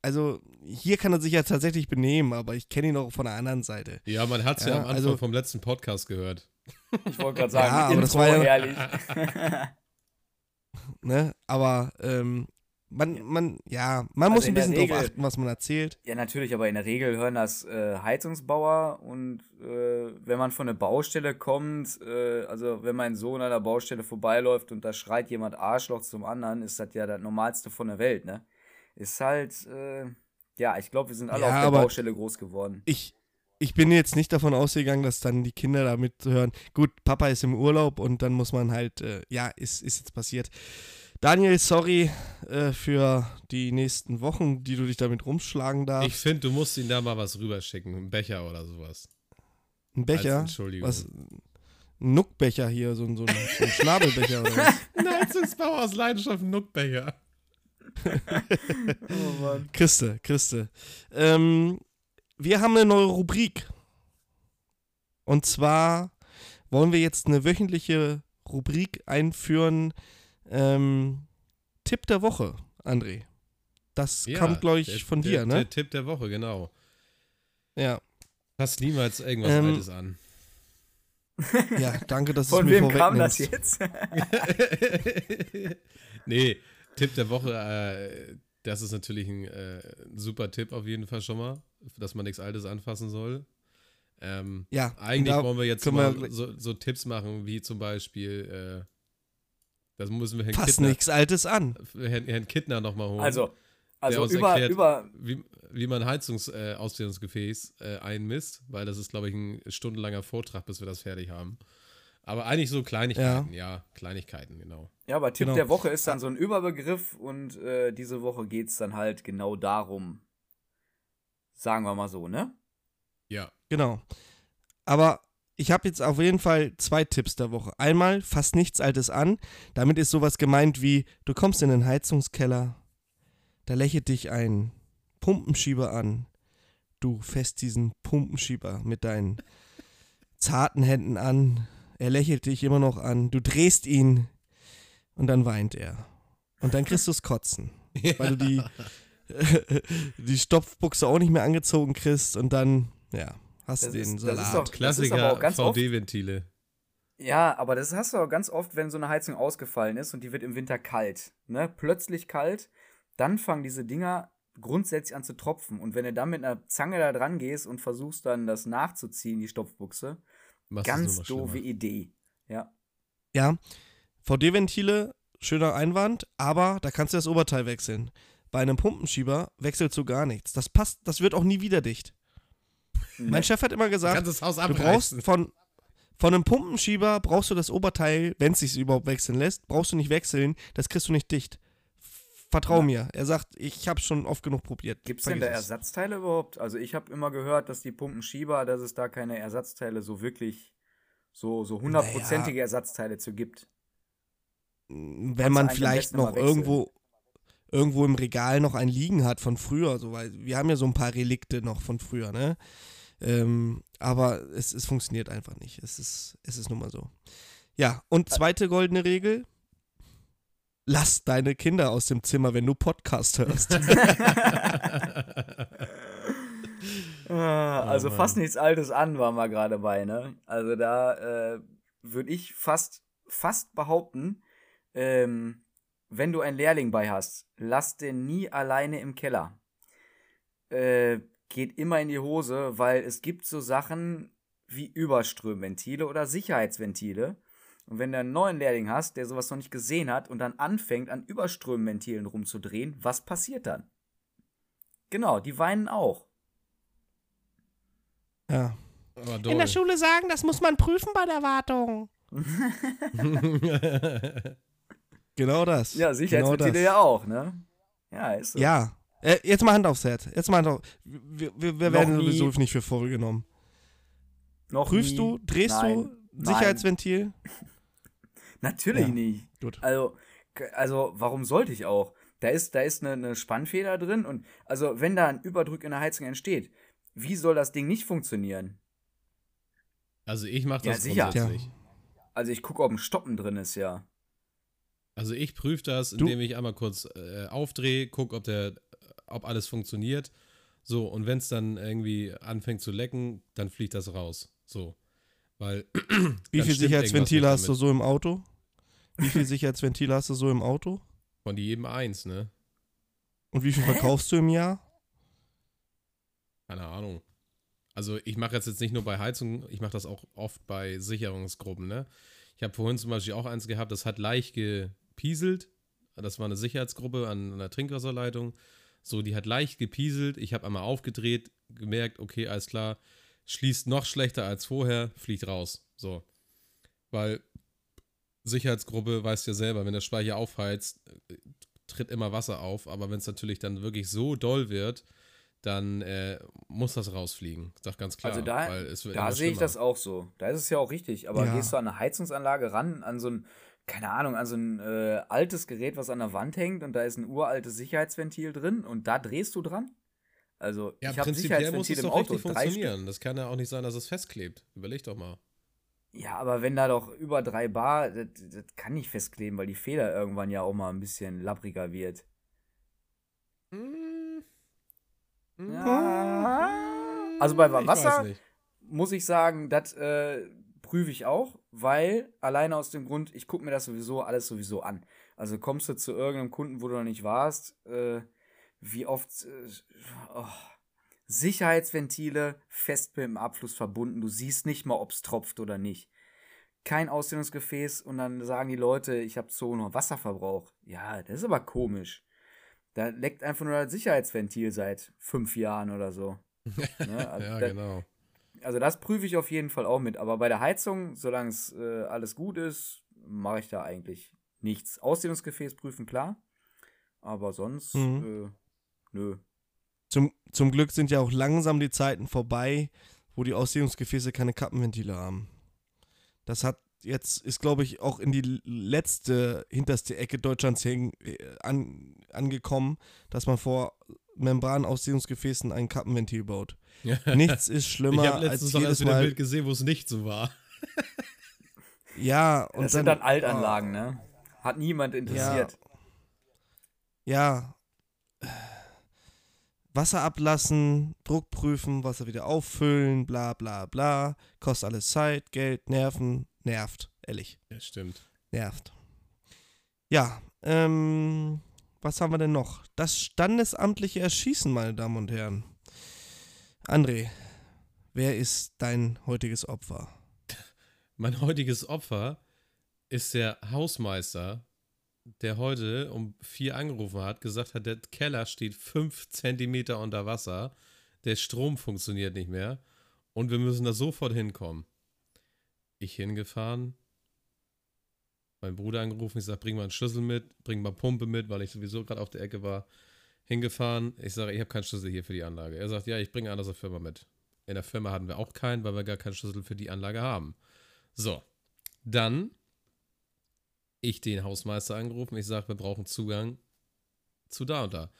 also hier kann er sich ja tatsächlich benehmen, aber ich kenne ihn auch von der anderen Seite. Ja, man hat es ja, Ja, am Anfang also- vom letzten Podcast gehört. Ich wollte gerade sagen, Ja, Intro, aber das war ja- herrlich. Ne? Aber ähm, man, man, ja, man Also muss in ein der bisschen drauf Regel- achten, was man erzählt. Ja, natürlich, aber in der Regel hören das äh, Heizungsbauer und äh, wenn man von einer Baustelle kommt, äh, also wenn mein Sohn an der Baustelle vorbeiläuft und da schreit jemand Arschloch zum anderen, ist das ja das Normalste von der Welt, ne? Ist halt, äh, ja, ich glaube, wir sind alle Ja, auf der Baustelle groß geworden. ich, ich bin jetzt nicht davon ausgegangen, dass dann die Kinder damit hören, gut, Papa ist im Urlaub und dann muss man halt, äh, ja, ist, ist jetzt passiert. Daniel, sorry äh, für die nächsten Wochen, die du dich damit rumschlagen darfst. Ich finde, du musst ihm da mal was rüberschicken, einen Becher oder sowas. Ein Als Becher, Entschuldigung. was, ein Nuckbecher hier, so, ein- so, ein, so ein Schnabelbecher oder was? Ein Heizungsbauer aus Leidenschaft, ein Nuckbecher. Oh Mann. Christe, Christe. Ähm, wir haben eine neue Rubrik. Und zwar wollen wir jetzt eine wöchentliche Rubrik einführen. Ähm, Tipp der Woche, André. Das kommt, glaube ich, der- von der, dir, ne? Der Tipp der Woche, genau. ja. Passt niemals irgendwas Ähm, Altes an. ja, danke, dass Von es mir wem kam das jetzt? nee, Tipp der Woche, äh, das ist natürlich ein, äh, super Tipp auf jeden Fall schon mal, dass man nichts Altes anfassen soll. Ähm, Ja, eigentlich wollen wir jetzt mal wir so, so Tipps machen, wie zum Beispiel, äh, das müssen wir Herrn Fass Kittner, nichts Altes an. Herrn, Herrn Kittner nochmal holen. Also, also uns über, erklärt, über, wie, wie man Heizungsausdehnungsgefäß äh, äh, einmisst, weil das ist, glaube ich, ein stundenlanger Vortrag, bis wir das fertig haben. Aber eigentlich so Kleinigkeiten, ja, Kleinigkeiten, genau. ja, aber Tipp Genau. der Woche ist dann so ein Überbegriff und äh, diese Woche geht es dann halt genau darum. Sagen wir mal so, ne? Ja, Genau. Aber ich habe jetzt auf jeden Fall zwei Tipps der Woche. Einmal, fass nichts Altes an. Damit ist sowas gemeint wie, du kommst in den Heizungskeller, da lächelt dich ein Pumpenschieber an. Du fässt diesen Pumpenschieber mit deinen zarten Händen an. Er lächelt dich immer noch an. Du drehst ihn und dann weint er. Und dann kriegst du es kotzen, weil du die, die Stopfbuchse auch nicht mehr angezogen kriegst und dann, ja, hast Das du den ist- das ist Salat. doch- Klassiker VD-Ventile. Ja, aber das hast du auch ganz oft, wenn so eine Heizung ausgefallen ist und die wird im Winter kalt. Ne? Plötzlich kalt, dann fangen diese Dinger grundsätzlich an zu tropfen. Und wenn du dann mit einer Zange da dran gehst und versuchst dann das nachzuziehen, die Stopfbuchse, Machst ganz doofe schlimmer. Idee. Ja. Ja, VD-Ventile, schöner Einwand, aber da kannst du das Oberteil wechseln. Bei einem Pumpenschieber wechselst du gar nichts. Das passt, das wird auch nie wieder dicht. Mein Chef hat immer gesagt, kannst das Haus du brauchst von, von einem Pumpenschieber brauchst du das Oberteil, wenn es sich überhaupt wechseln lässt, brauchst du nicht wechseln, das kriegst du nicht dicht. Vertrau Ja. mir. Er sagt, ich habe schon oft genug probiert. Gibt es denn da. Ersatzteile überhaupt? Also ich habe immer gehört, dass die Pumpenschieber, dass es da keine Ersatzteile so wirklich, so, so hundertprozentige Ersatzteile zu gibt. wenn Kannst man vielleicht noch irgendwo irgendwo im Regal noch ein liegen hat von früher, so weil wir haben ja so ein paar Relikte noch von früher, ne? Ähm, aber es, es funktioniert einfach nicht. Es ist, es ist nun mal so. Ja, und zweite goldene Regel: Lass deine Kinder aus dem Zimmer, wenn du Podcast hörst. Ah, also Mann. fast nichts Altes an, waren wir gerade bei, ne? Also da äh, würde ich fast, fast behaupten, ähm, wenn du einen Lehrling bei hast, lass den nie alleine im Keller. Äh, geht immer in die Hose, weil es gibt so Sachen wie Überströmventile oder Sicherheitsventile. Und wenn du einen neuen Lehrling hast, der sowas noch nicht gesehen hat und dann anfängt, an Überströmventilen rumzudrehen, was passiert dann? Genau, die weinen auch. Ja. In der Schule sagen, das muss man prüfen bei der Wartung. Genau das. Ja, Sicherheitsventile genau ja auch, ne? Ja, ist so. Ja. Äh, jetzt mal Hand aufs Herz. Jetzt mal Hand auf. Wir, wir, wir werden sowieso nicht für voll genommen. Noch Prüfst nie. du, drehst Nein. du Sicherheitsventil? Natürlich Ja. nicht. Gut. Also, also, warum sollte ich auch? Da ist, da ist eine, eine Spannfeder drin und also wenn da ein Überdruck in der Heizung entsteht, wie soll das Ding nicht funktionieren? Also ich mache Ja, das sicher. grundsätzlich. Also ich gucke, ob ein Stoppen drin ist, ja. Also ich prüfe das, Du- indem ich einmal kurz äh, aufdrehe, gucke, ob der, ob alles funktioniert. So, und wenn es dann irgendwie anfängt zu lecken, dann fliegt das raus. So. Weil. Wie viel Sicherheitsventile hast du so im Auto? Wie viel Sicherheitsventile hast du so im Auto? Von jedem eins, ne? Und wie viel verkaufst du im Jahr? Keine Ahnung. Also ich mache jetzt, jetzt nicht nur bei Heizung, ich mache das auch oft bei Sicherungsgruppen, ne? Ich habe vorhin zum Beispiel auch eins gehabt, das hat leicht gepieselt. Das war eine Sicherheitsgruppe an einer Trinkwasserleitung. So, die hat leicht gepieselt. Ich habe einmal aufgedreht, gemerkt, okay, alles klar, schließt noch schlechter als vorher, fliegt raus. So. Weil Sicherheitsgruppe weißt ja selber, wenn der Speicher aufheizt, äh, tritt immer Wasser auf. Aber wenn es natürlich dann wirklich so doll wird, dann äh, muss das rausfliegen. Sag ganz klar. Also da- weil es wird Da sehe ich das auch so. Da ist es ja auch richtig. Aber Ja. gehst du an eine Heizungsanlage ran, an so ein, keine Ahnung, an so ein äh, altes Gerät, was an der Wand hängt und da ist ein uraltes Sicherheitsventil drin und da drehst du dran? Also, Ja, ich habe prinzipiell muss Sicherheitsventil es im doch Auto. richtig funktionieren. Das kann ja auch nicht sein, dass es festklebt. Überleg doch mal. Ja, aber wenn da doch über drei Bar, das, das kann nicht festkleben, weil die Feder irgendwann ja auch mal ein bisschen lappriger wird. Hm. Ja. Also bei Ich weiß Wasser nicht. muss ich sagen, das äh, prüfe ich auch, weil alleine aus dem Grund, ich gucke mir das sowieso alles sowieso an. Also kommst du zu irgendeinem Kunden, wo du noch nicht warst, äh, wie oft äh, oh, Sicherheitsventile fest mit dem Abfluss verbunden. Du siehst nicht mal, ob es tropft oder nicht. Kein Ausdehnungsgefäß und dann sagen die Leute, ich habe so nur Wasserverbrauch. Ja, das ist aber komisch. Da leckt einfach nur das Sicherheitsventil seit fünf Jahren oder so. Ne? Also Ja, da- genau. also das prüfe ich auf jeden Fall auch mit. Aber bei der Heizung, solange es äh, alles gut ist, mache ich da eigentlich nichts. Ausdehnungsgefäß prüfen, klar. Aber sonst, Mhm. äh, nö. Zum, zum Glück sind ja auch langsam die Zeiten vorbei, wo die Ausdehnungsgefäße keine Kappenventile haben. Das hat jetzt, ist glaube ich auch in die letzte, hinterste Ecke Deutschlands hin, äh, an, angekommen, dass man vor Membranausdehnungsgefäßen ein Kappenventil baut. Ja. Nichts ist Ich schlimmer habe als letztens noch jedes erst wieder ein Mal. Bild gesehen, wo es nicht so war. Ja, und Das dann, sind dann Altanlagen, ne? Hat niemand interessiert. Ja. Wasser ablassen, Druck prüfen, Wasser wieder auffüllen, bla bla bla. Kostet alles Zeit, Geld, Nerven, nervt. Ehrlich, Ja, stimmt. nervt. Ja, ähm, was haben wir denn noch? Das standesamtliche Erschießen, meine Damen und Herren. André, wer ist dein heutiges Opfer? Mein heutiges Opfer ist der Hausmeister, der heute um vier angerufen hat, gesagt hat, der Keller steht fünf Zentimeter unter Wasser, der Strom funktioniert nicht mehr und wir müssen da sofort hinkommen. Ich hingefahren, mein Bruder angerufen, ich sage, bring mal einen Schlüssel mit, bring mal Pumpe mit, weil ich sowieso gerade auf der Ecke war. Hingefahren, ich sage, ich habe keinen Schlüssel hier für die Anlage. Er sagt, ja, ich bringe einen aus der Firma mit. In der Firma hatten wir auch keinen, weil wir gar keinen Schlüssel für die Anlage haben. So, dann ich den Hausmeister angerufen. Ich sage, wir brauchen Zugang zu da und da.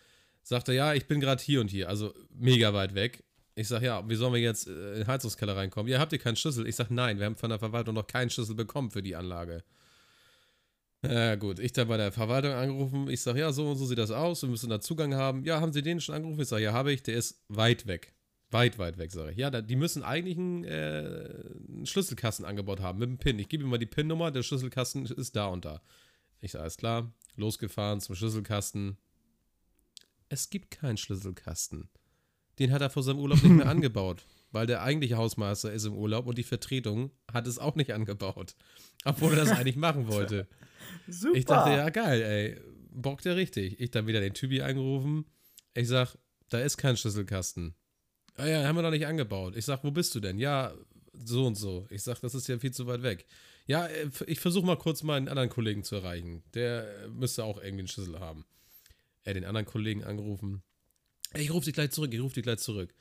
Sagt er, ja, ich bin gerade hier und hier, also mega weit weg. Ich sage, ja, wie sollen wir jetzt äh, in den Heizungskeller reinkommen? Ja, habt ihr keinen Schlüssel? Ich sage, nein, wir haben von der Verwaltung noch keinen Schlüssel bekommen für die Anlage. Ja, gut, ich da bei der Verwaltung angerufen. Ich sage, ja, so und so sieht das aus. Wir müssen da Zugang haben. Ja, haben Sie den schon angerufen? Ich sage, ja, habe ich. Der ist weit weg. Weit, weit weg, sage ich. Ja, da, die müssen eigentlich einen, äh, einen Schlüsselkasten angebaut haben mit einem PIN. Ich gebe ihm mal die PIN-Nummer, der Schlüsselkasten ist da und da. Ich sage, alles klar. Losgefahren zum Schlüsselkasten. Es gibt keinen Schlüsselkasten. Den hat er vor seinem Urlaub nicht mehr angebaut. weil der eigentliche Hausmeister ist im Urlaub und die Vertretung hat es auch nicht angebaut. Obwohl er das eigentlich machen wollte. Super. Ich dachte, ja, geil, ey. Bockt ja richtig. Ich dann wieder den Typi angerufen. Ich sag, da ist kein Schlüsselkasten. Ah ja, haben wir noch nicht angebaut. Ich sag, wo bist du denn? Ja, so und so. Ich sag, das ist ja viel zu weit weg. Ja, äh, ich versuche mal kurz meinen anderen Kollegen zu erreichen. Der müsste auch irgendwie einen Schlüssel haben. Er den anderen Kollegen angerufen. Ich rufe dich gleich zurück, ich rufe dich gleich zurück.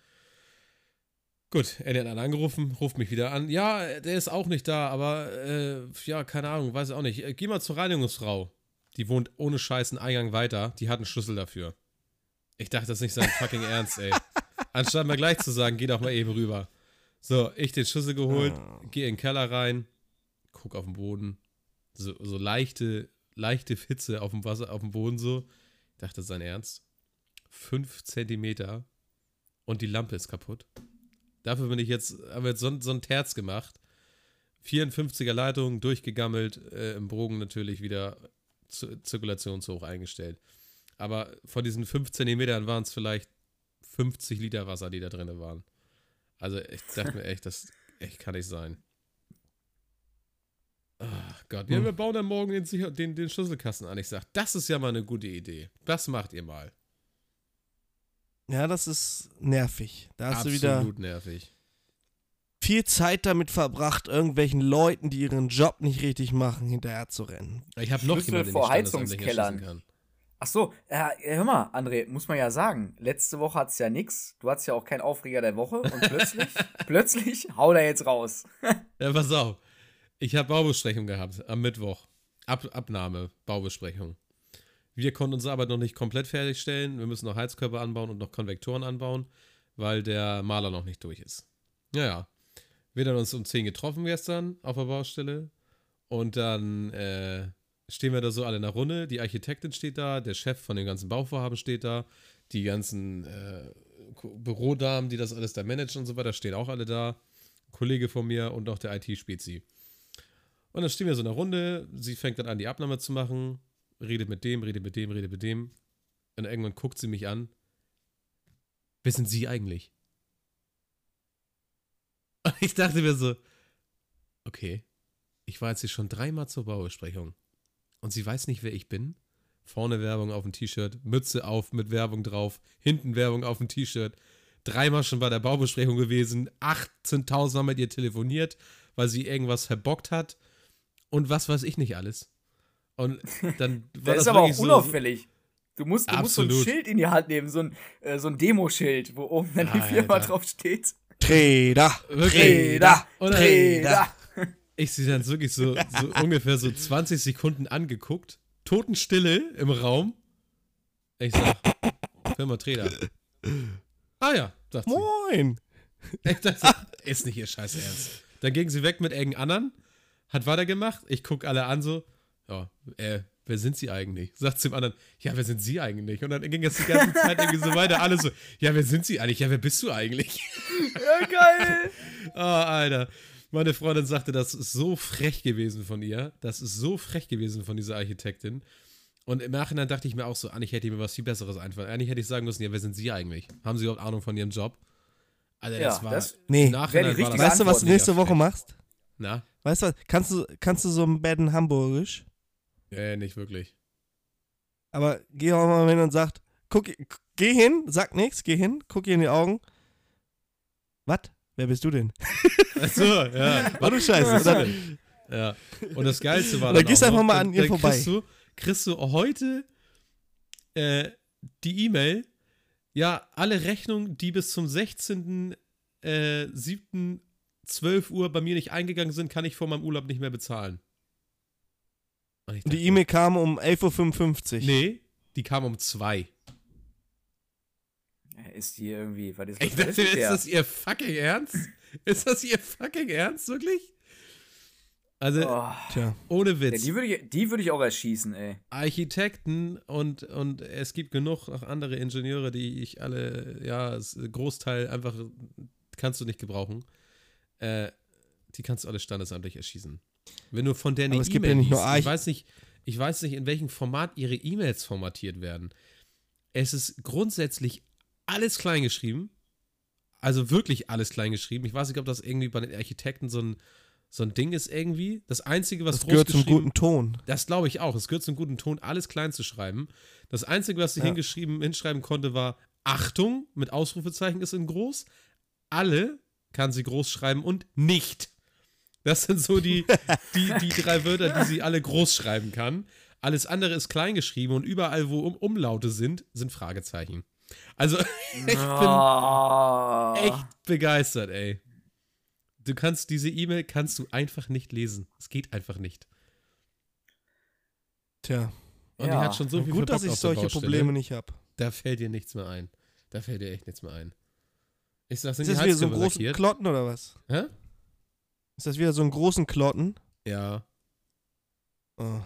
Gut, er hat dann angerufen, ruft mich wieder an. Ja, der ist auch nicht da, aber äh, ja, keine Ahnung, weiß auch nicht. Äh, geh mal zur Reinigungsfrau. Die wohnt ohne Scheiß einen Eingang weiter. Die hat einen Schlüssel dafür. Ich dachte, das ist nicht sein fucking Ernst, ey. Anstatt mal gleich zu sagen, geh doch mal eben rüber. So, ich den Schlüssel geholt, geh in den Keller rein, guck auf den Boden. So, so leichte, leichte Hitze auf dem Wasser, auf dem Boden so. Ich dachte, sein Ernst. Fünf Zentimeter und die Lampe ist kaputt. Dafür bin ich jetzt, haben wir jetzt so, so ein Terz gemacht. 54er Leitung, durchgegammelt, äh, im Bogen natürlich wieder Z zirkulationshoch eingestellt. Aber von diesen 5 Zentimetern waren es vielleicht 50 Liter Wasser, die da drin waren. Also ich dachte mir echt, das echt kann nicht sein. Ach Gott, ja, wir bauen dann morgen den, den, den Schlüsselkasten an. Ich sag, das ist ja mal eine gute Idee. Das macht ihr mal. Ja, das ist nervig. Da hast Absolut du wieder nervig. viel Zeit damit verbracht, irgendwelchen Leuten, die ihren Job nicht richtig machen, hinterher zu rennen. Ich habe noch jemanden, den vor ich standesamtlich Heizungskellern. kann. Ach so, äh, hör mal, André, muss man ja sagen, letzte Woche hat's ja nix. Du hattest ja auch keinen Aufreger der Woche und plötzlich, plötzlich, hau da jetzt raus. Ja, pass auf. Ich habe Baubesprechung gehabt am Mittwoch. Ab, Abnahme, Baubesprechung. Wir konnten unsere Arbeit noch nicht komplett fertigstellen. Wir müssen noch Heizkörper anbauen und noch Konvektoren anbauen, weil der Maler noch nicht durch ist. Ja, ja. Wir haben uns um 10 getroffen gestern auf der Baustelle. Und dann äh, stehen wir da so alle in der Runde. Die Architektin steht da, der Chef von dem ganzen Bauvorhaben steht da, die ganzen äh, Bürodamen, die das alles da managen und so weiter, stehen auch alle da. Kollege von mir und noch der IT-Spezi. Und dann stehen wir so in einer Runde. Sie fängt dann an, die Abnahme zu machen. Redet mit dem, redet mit dem, redet mit dem. Und irgendwann guckt sie mich an. Wer sind Sie eigentlich? Und ich dachte mir so, okay, ich war jetzt hier schon dreimal zur Baubesprechung. Und sie weiß nicht, wer ich bin. Vorne Werbung auf dem T-Shirt, Mütze auf mit Werbung drauf, hinten Werbung auf dem T-Shirt. Dreimal schon bei der Baubesprechung gewesen, 18.000 Mal mit ihr telefoniert, weil sie irgendwas verbockt hat und was weiß ich nicht alles. Und dann war Das ist das aber auch so- unauffällig. Du musst, du musst so ein. Schild in die Hand nehmen, so ein, äh, so ein Demoschild, wo oben dann die Firma Alter. drauf steht. Räder, Oder- Räder. Ich sie dann wirklich so, so ungefähr so 20 Sekunden angeguckt. Totenstille im Raum. Ich sag, Firma Trader. Ah ja, sagt sie. Moin! Ich dachte, ist nicht ihr scheiß Ernst. Dann ging sie weg mit irgendeinem anderen, hat weitergemacht. Ich guck alle an so, ja, äh, wer sind sie eigentlich? Sagt zum anderen, ja, wer sind sie eigentlich? Und dann ging es die ganze Zeit irgendwie so weiter. Alle so, ja, wer sind sie eigentlich? Ja, wer bist du eigentlich? Ja, geil. Oh, Alter. Meine Freundin sagte, das ist so frech gewesen von ihr. Das ist so frech gewesen von dieser Architektin. Und im Nachhinein dachte ich mir auch so, eigentlich hätte mir was viel Besseres einfallen. Eigentlich hätte ich sagen müssen, ja, wer sind Sie eigentlich? Haben Sie überhaupt Ahnung von Ihrem Job? Alter, Ja, das war. das Nee. im Nachhinein war das Weißt du, was du nächste Woche frech. machst? Na? Weißt du was? Kannst du, kannst du so ein Baden Hamburgisch? Äh, nicht wirklich. Aber geh auch mal hin und sag, guck, geh hin, sag nichts, geh hin, guck ihr in die Augen. Was? Wer bist du denn? Achso, ja. Oh du Scheiße. Denn? Ja. Und das Geilste war dann dann gehst auch einfach noch, mal dann- an ihr dann vorbei. Kriegst du, kriegst du heute äh, die E-Mail, ja, alle Rechnungen, die bis zum 16. Äh, 7. 12 Uhr bei mir nicht eingegangen sind, kann ich vor meinem Urlaub nicht mehr bezahlen. Ich die dachte, E-Mail kam um 11.55 Uhr. Nee, die kam um 2. Ist die irgendwie, was ist was ist dachte, ist das ihr fucking Ernst? Ist das ihr fucking Ernst, wirklich? Also, Oh, Tja. ohne ja, Witz. die würde ich, die würd ich auch erschießen, ey. Architekten und, und es gibt genug auch andere Ingenieure, die ich alle, ja, Großteil einfach kannst du nicht gebrauchen. Äh, die kannst du alle standesamtlich erschießen. Wenn du von der eine Aber es gibt E-Mail ja nicht liest, ich weiß nicht, ich weiß nicht, in welchem Format ihre E-Mails formatiert werden. Es ist grundsätzlich alles klein geschrieben, also wirklich alles klein geschrieben. Ich weiß nicht, ob das irgendwie bei den Architekten so ein, so ein Ding ist irgendwie. Das Einzige, was Das groß gehört zum guten Ton. Das glaube ich auch. Es gehört zum guten Ton, alles klein zu schreiben. Das Einzige, was sie Ja. hingeschrieben, hinschreiben konnte, war Achtung mit Ausrufezeichen ist in groß. Alle kann sie groß schreiben und nicht. Das sind so die, die, die drei Wörter, die sie alle groß schreiben kann. Alles andere ist klein geschrieben und überall, wo um Umlaute sind, sind Fragezeichen. Also, ich bin Ah. echt begeistert, ey. Du kannst diese E-Mail kannst du einfach nicht lesen. Es geht einfach nicht. Tja, Und die Ja. hat schon so viel gut, dass ich solche Baustelle. Probleme nicht habe. Da fällt dir nichts mehr ein. Da fällt dir echt nichts mehr ein. Ich sag, sind Ist die das wieder so ein großen lackiert? Klotten oder was? Hä? Ist das wieder so ein großen Klotten? Ja, Oh.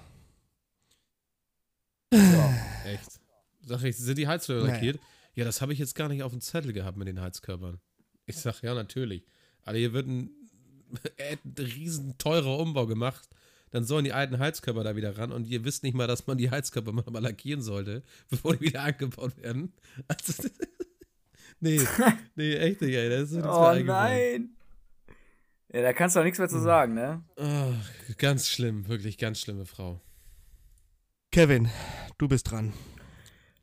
echt. Sag ich, sind die Heizkörper Naja. Ja, das habe ich jetzt gar nicht auf dem Zettel gehabt mit den Heizkörpern. Ich sag, ja, natürlich. Aber hier wird ein, ein riesen teurer Umbau gemacht. Dann sollen die alten Heizkörper da wieder ran und ihr wisst nicht mal, dass man die Heizkörper mal, mal lackieren sollte, bevor die wieder angebaut werden. Also, nee, nee, echt nicht, ey. Das ist Oh nein. Ja, da kannst du auch nichts mehr zu sagen, ne? Ah, ganz schlimm, wirklich ganz schlimme Frau. Kevin, du bist dran.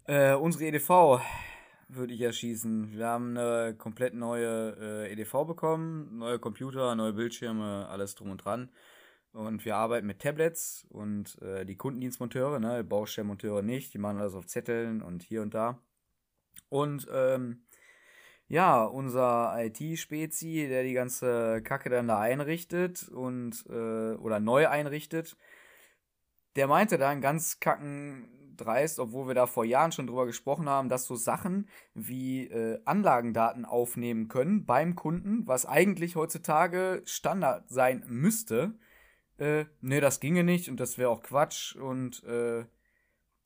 Äh, unsere EDV würde ich erschießen. Wir haben eine komplett neue äh, EDV bekommen, neue Computer, neue Bildschirme, alles drum und dran. Und wir arbeiten mit Tablets und äh, die Kundendienstmonteure, ne, Baustellenmonteure nicht, die machen alles auf Zetteln und hier und da. Und ähm, ja, unser IT-Spezi, der die ganze Kacke dann da einrichtet und äh, oder neu einrichtet, der meinte dann ganz kacken dreist, obwohl wir da vor Jahren schon drüber gesprochen haben, dass so Sachen wie äh, Anlagendaten aufnehmen können beim Kunden, was eigentlich heutzutage Standard sein müsste. Äh, ne, das ginge nicht und das wäre auch Quatsch und äh,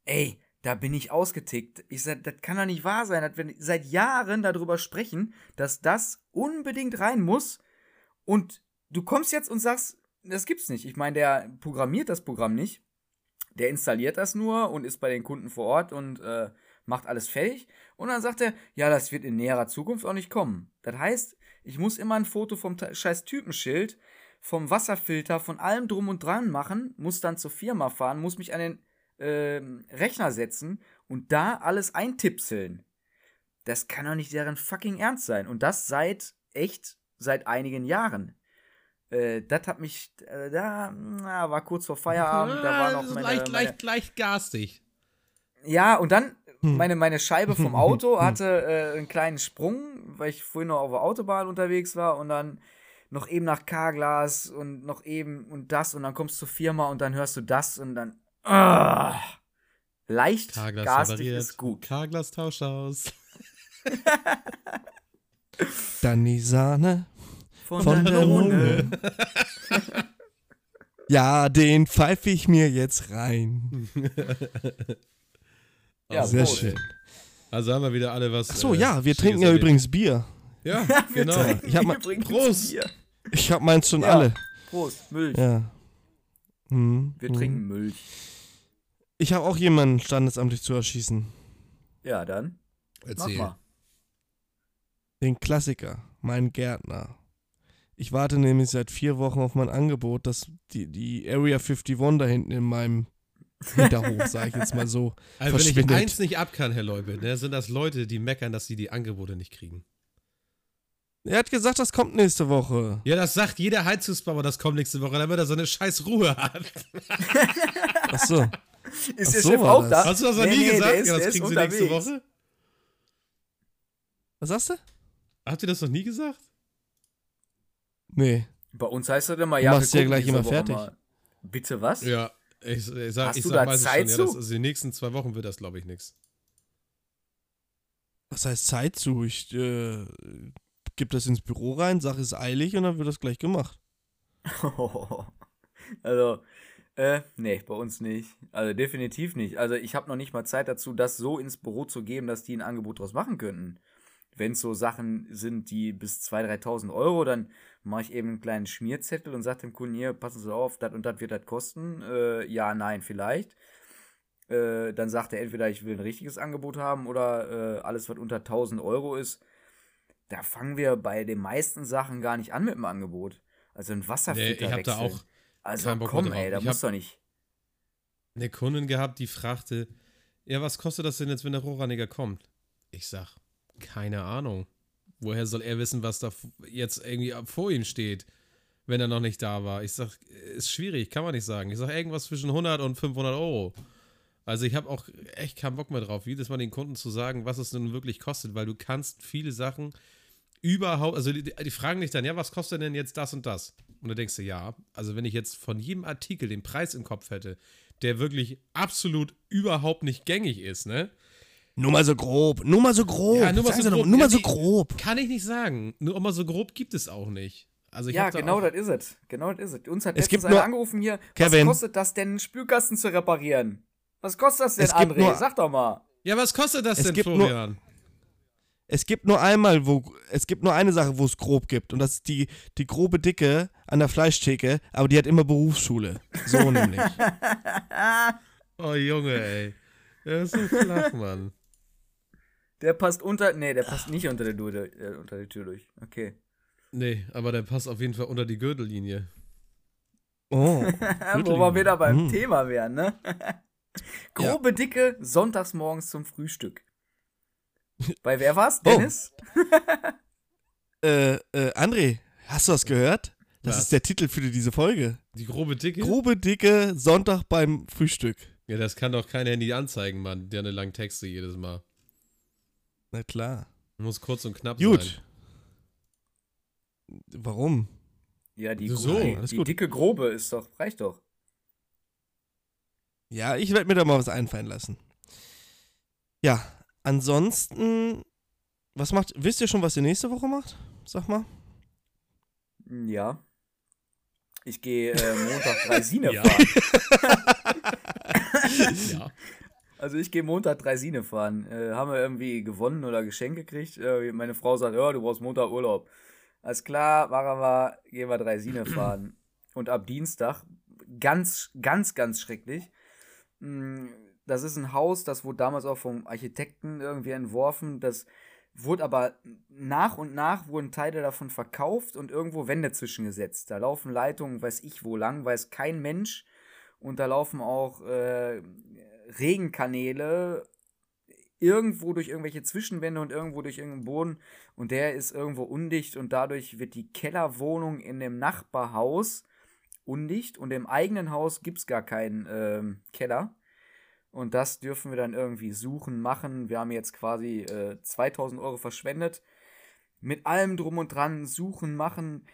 ey, da bin ich ausgetickt. Ich sag, das kann doch nicht wahr sein, dass wir seit Jahren darüber sprechen, dass das unbedingt rein muss und du kommst jetzt und sagst, das gibt's nicht. Ich meine, der programmiert das Programm nicht. Der installiert das nur und ist bei den Kunden vor Ort und äh, macht alles fertig. Und dann sagt er, ja, das wird in näherer Zukunft auch nicht kommen. Das heißt, ich muss immer ein Foto vom scheiß Typenschild, vom Wasserfilter, von allem drum und dran machen, muss dann zur Firma fahren, muss mich an den ähm, Rechner setzen und da alles eintipseln. Das kann doch nicht deren fucking Ernst sein. Und das seit echt seit einigen Jahren. Äh, das hat mich, äh, da na, war kurz vor Feierabend, da war noch meine, leicht, meine leicht, leicht garstig. ja, und dann Hm. meine, meine Scheibe vom Auto hatte äh, einen kleinen Sprung, weil ich vorhin noch auf der Autobahn unterwegs war und dann noch eben nach Carglass und noch eben und das und dann kommst du zur Firma und dann hörst du das und dann ah, leicht garstig repariert. ist gut. Tauscht aus. Dann die Sahne Von, von der der Lunge. Lunge. Ja, den pfeife ich mir jetzt rein. Ja, Sehr Prost. schön. Also haben wir wieder alle was. Ach so, äh, ja, wir trinken ja übrigens Bier. Ja, Wir genau. trinken Ich hab übrigens Prost. Bier. Ich hab meins schon Ja. alle. Prost, Milch. Ja. Hm, Wir hm. trinken Milch. Ich habe auch jemanden standesamtlich zu erschießen. Ja, dann mach Erzähl. mal. Den Klassiker, mein Gärtner. Ich warte nämlich seit vier Wochen auf mein Angebot, dass die, die Area 51 da hinten in meinem Hinterhof, sag ich jetzt mal so, Also wenn ich verschwindet. eins nicht ab kann, Herr Leube, ne, sind das Leute, die meckern, dass sie die Angebote nicht kriegen. Er hat gesagt, das kommt nächste Woche. Ja, das sagt jeder Heizungsbauer, das kommt nächste Woche, damit er so eine scheiß Ruhe hat. Ach so. Ist Ach der so Chef war auch das. da? Hast du das noch Nee, nie nee, gesagt? der ist- ja, der das kriegen sie nächste. Woche. Was sagst du? Habt ihr das noch nie gesagt? Nee. Bei uns heißt das immer, Du ja, machst wir ja gleich immer Woche fertig. mal. Bitte was? Ja, ich, ich sag, Hast ich du sag da Zeit schon, ja, zu? das, also die nächsten zwei Wochen wird das, glaube ich, nichts. Was heißt Zeit zu? Ich äh, gebe das ins Büro rein, sag es ist eilig und dann wird das gleich gemacht. also, äh, nee, bei uns nicht. Also definitiv nicht. Also ich habe noch nicht mal Zeit dazu, das so ins Büro zu geben, dass die ein Angebot draus machen könnten. Wenn es so Sachen sind, die bis 2.000, 3.000 Euro, dann mache ich eben einen kleinen Schmierzettel und sage dem Kunden hier, passen Sie auf, das und das wird das kosten. Äh, ja, nein, vielleicht. Äh, dann sagt er entweder, ich will ein richtiges Angebot haben oder äh, alles, was unter 1000 Euro ist, da fangen wir bei den meisten Sachen gar nicht an mit dem Angebot. Also ein Wasserfilter Nee, ich hab da wechseln. auch Also komm, ey, da muss doch nicht. eine Kundin gehabt, die fragte, ja, was kostet das denn jetzt, wenn der Rohrreiniger kommt? Ich sag, keine Ahnung. Woher soll er wissen, was da jetzt irgendwie vor ihm steht, wenn er noch nicht da war? Ich sag, ist schwierig, kann man nicht sagen. Ich sag, irgendwas zwischen 100 und 500 Euro. Also ich habe auch echt keinen Bock mehr drauf, jedes Mal den Kunden zu sagen, was es denn wirklich kostet, weil du kannst viele Sachen überhaupt, also die, die fragen dich dann, ja, was kostet denn jetzt das und das? Und da denkst du, ja, also wenn ich jetzt von jedem Artikel den Preis im Kopf hätte, der wirklich absolut überhaupt nicht gängig ist, ne? Nur mal so grob, nur mal so grob. Ja, nur mal Sagen so Sie doch grob. Nur mal Ja, so grob. Kann ich nicht sagen. Nur immer so grob gibt es auch nicht. Also ich Ja, genau das ist es. Genau das ist es. Uns hat Es letztens gibt einer angerufen hier. Kevin. Was kostet das denn, einen Spülkasten zu reparieren? Was kostet das denn, Es André? nur- Sag doch mal. Ja, was kostet das Es denn, gibt nur- Florian? Es gibt nur einmal, wo es gibt nur eine Sache, wo es grob gibt und das ist die die grobe Dicke an der Fleischtheke, aber die hat immer Berufsschule. So nämlich. Oh, Junge, ey. Der ist so flach, Mann. Der passt unter. Nee, der passt nicht unter, der Tür, äh, unter die Tür durch. Okay. Nee, aber der passt auf jeden Fall unter die Gürtellinie. Oh. Wo wir wieder beim Mm. Thema wären, ne? Grobe Dicke, sonntags morgens zum Frühstück. Bei wer war's? Oh. Dennis? Äh, äh, André, hast du das gehört? Das Was? ist der Titel für diese Folge. Die grobe Dicke? Grobe Dicke Sonntag beim Frühstück. Ja, das kann doch kein Handy anzeigen, Mann. Der eine lange Texte jedes Mal. Na klar. Muss kurz und knapp Gut. sein. Warum? Ja, die, So, die, die gut. dicke Grobe ist doch, reicht doch. Ja, ich werde mir da mal was einfallen lassen. Ja, ansonsten, was macht, wisst ihr schon, was ihr nächste Woche macht? Sag mal. Ja. Ich gehe äh, Montag Dreisine Ja. fahren. Ja. Also ich gehe Montag Dreisine fahren. Äh, haben wir irgendwie gewonnen oder Geschenk gekriegt? Äh, meine Frau sagt, ja, du brauchst Montag Urlaub. Alles klar, machen wir, gehen wir Dreisine fahren. Und ab Dienstag, ganz, ganz, ganz schrecklich. mh, Das ist ein Haus, das wurde damals auch vom Architekten irgendwie entworfen. Das wurde aber nach und nach wurden Teile davon verkauft und irgendwo Wände zwischengesetzt. Da laufen Leitungen, weiß ich wo lang, weiß kein Mensch. Und da laufen auch äh, Regenkanäle irgendwo durch irgendwelche Zwischenwände und irgendwo durch irgendeinen Boden. Und der ist irgendwo undicht und dadurch wird die Kellerwohnung in dem Nachbarhaus undicht und im eigenen Haus gibt es gar keinen ähm, Keller. Und das dürfen wir dann irgendwie suchen, machen. Wir haben jetzt quasi äh, 2000 Euro verschwendet. Mit allem drum und dran, suchen, machen,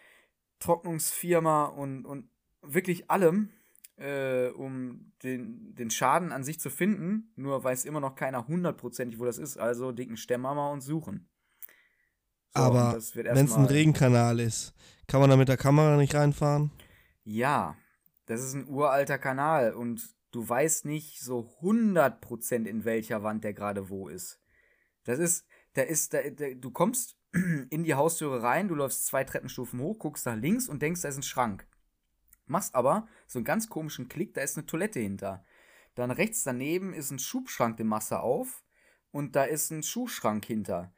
Trocknungsfirma und, und wirklich allem, äh, um den, den Schaden an sich zu finden. Nur weiß immer noch keiner hundertprozentig, wo das ist. Also dicken Stemmhammer und suchen. So, Aber wenn es ein Regenkanal ist, kann man da mit der Kamera nicht reinfahren? Ja, das ist ein uralter Kanal und du weißt nicht so 100% in welcher Wand der gerade wo ist. Das ist, da ist, da, da, du kommst in die Haustüre rein, du läufst zwei Treppenstufen hoch, guckst nach links und denkst, da ist ein Schrank. Machst aber so einen ganz komischen Klick, da ist eine Toilette hinter. Dann rechts daneben ist ein Schubschrank, den machst du auf und da ist ein Schuhschrank hinter.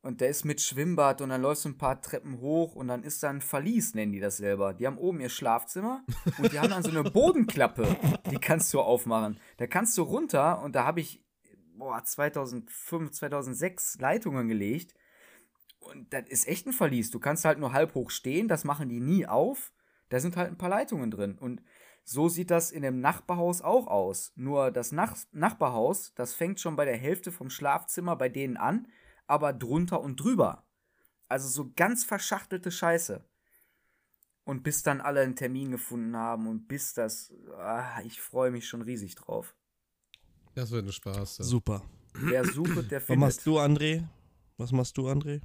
Und der ist mit Schwimmbad und dann läufst du ein paar Treppen hoch und dann ist da ein Verlies, nennen die das selber. Die haben oben ihr Schlafzimmer und die haben dann so eine Bodenklappe, die kannst du aufmachen. Da kannst du runter und da habe ich, boah, 2005, 2006 Leitungen gelegt. Und das ist echt ein Verlies. Du kannst halt nur halb hoch stehen, das machen die nie auf. Da sind halt ein paar Leitungen drin. Und so sieht das in dem Nachbarhaus auch aus. Nur das Nach Nachbarhaus, das fängt schon bei der Hälfte vom Schlafzimmer bei denen an aber drunter und drüber. Also so ganz verschachtelte Scheiße. Und bis dann alle einen Termin gefunden haben und bis das, ah, ich freue mich schon riesig drauf. Das wird ein Spaß. Ja. Super. Wer sucht, der Was findet. machst du, André? Was machst du, André?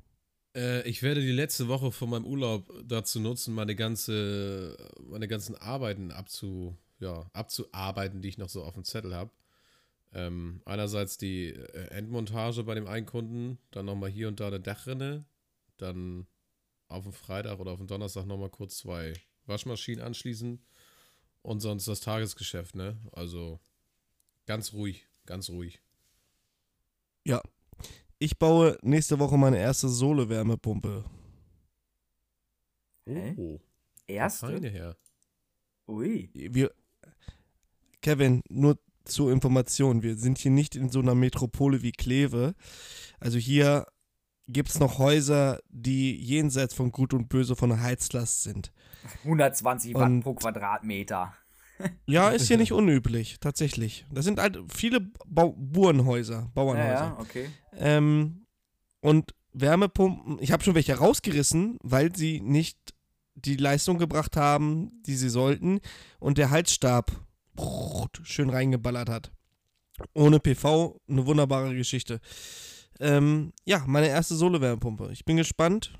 Äh, ich werde die letzte Woche von meinem Urlaub dazu nutzen, meine ganze, meine ganzen Arbeiten abzu, ja, abzuarbeiten, die ich noch so auf dem Zettel habe. Ähm, einerseits die äh, Endmontage bei dem einen Kunden, dann nochmal hier und da eine Dachrinne, dann auf dem Freitag oder auf dem Donnerstag nochmal kurz zwei Waschmaschinen anschließen und sonst das Tagesgeschäft, ne? Also ganz ruhig, ganz ruhig. Ja. Ich baue nächste Woche meine erste Sole-Wärmepumpe. Hä? Oh, Erste? feine Herr. Ui. Wir, Kevin, nur zur Information, wir sind hier nicht in so einer Metropole wie Kleve. Also hier gibt es noch Häuser, die jenseits von Gut und Böse von der Heizlast sind. 120 Watt Und- pro Quadratmeter. Ja, ist hier nicht unüblich, tatsächlich. Das sind halt viele Bau Burenhäuser, Ja, Bauernhäuser. ja, okay. Ähm, und Wärmepumpen, ich habe schon welche rausgerissen, weil sie nicht die Leistung gebracht haben, die sie sollten und der Halsstab schön reingeballert hat. Ohne PV, eine wunderbare Geschichte. Ähm, ja, meine erste Sole-Wärmepumpe. Ich bin gespannt.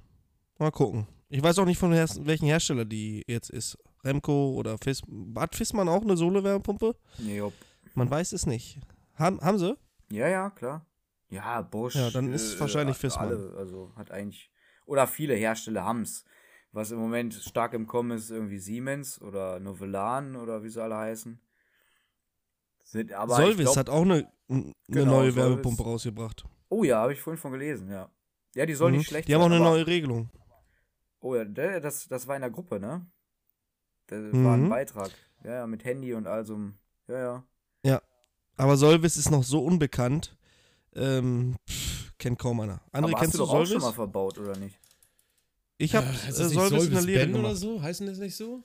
Mal gucken. Ich weiß auch nicht von her welchen Hersteller die jetzt ist. Remco oder Fis hat Fissmann auch eine Sole-Wärmepumpe? Jupp. Man weiß es nicht. Haben, haben sie? Ja, ja, klar. Ja, Bosch. Ja, dann ist es wahrscheinlich äh, Fissmann. Alle, also hat eigentlich. Oder viele Hersteller haben's. Was im Moment stark im Kommen ist, irgendwie Siemens oder Novelan oder wie sie alle heißen. Sind, aber Solvis glaub, hat auch eine, eine Genau, neue Solvis. Wärmepumpe rausgebracht. Oh ja, habe ich vorhin von gelesen, ja. Ja, die soll Mhm. nicht schlecht Die haben auch eine neue Regelung. Oh ja, das, das war in der Gruppe, ne? Das Mhm. war ein Beitrag. Ja, ja, mit Handy und all so. einem- Ja, ja. Aber Solvis ist noch so unbekannt. Ähm, pff, kennt kaum einer. André, aber hast kennst du du auch schon Solvis? mal verbaut, oder nicht? Ich habe Äh, äh, Solvis, nicht in der Solvis Lehre Ben oder gemacht. so? Heißen das nicht so?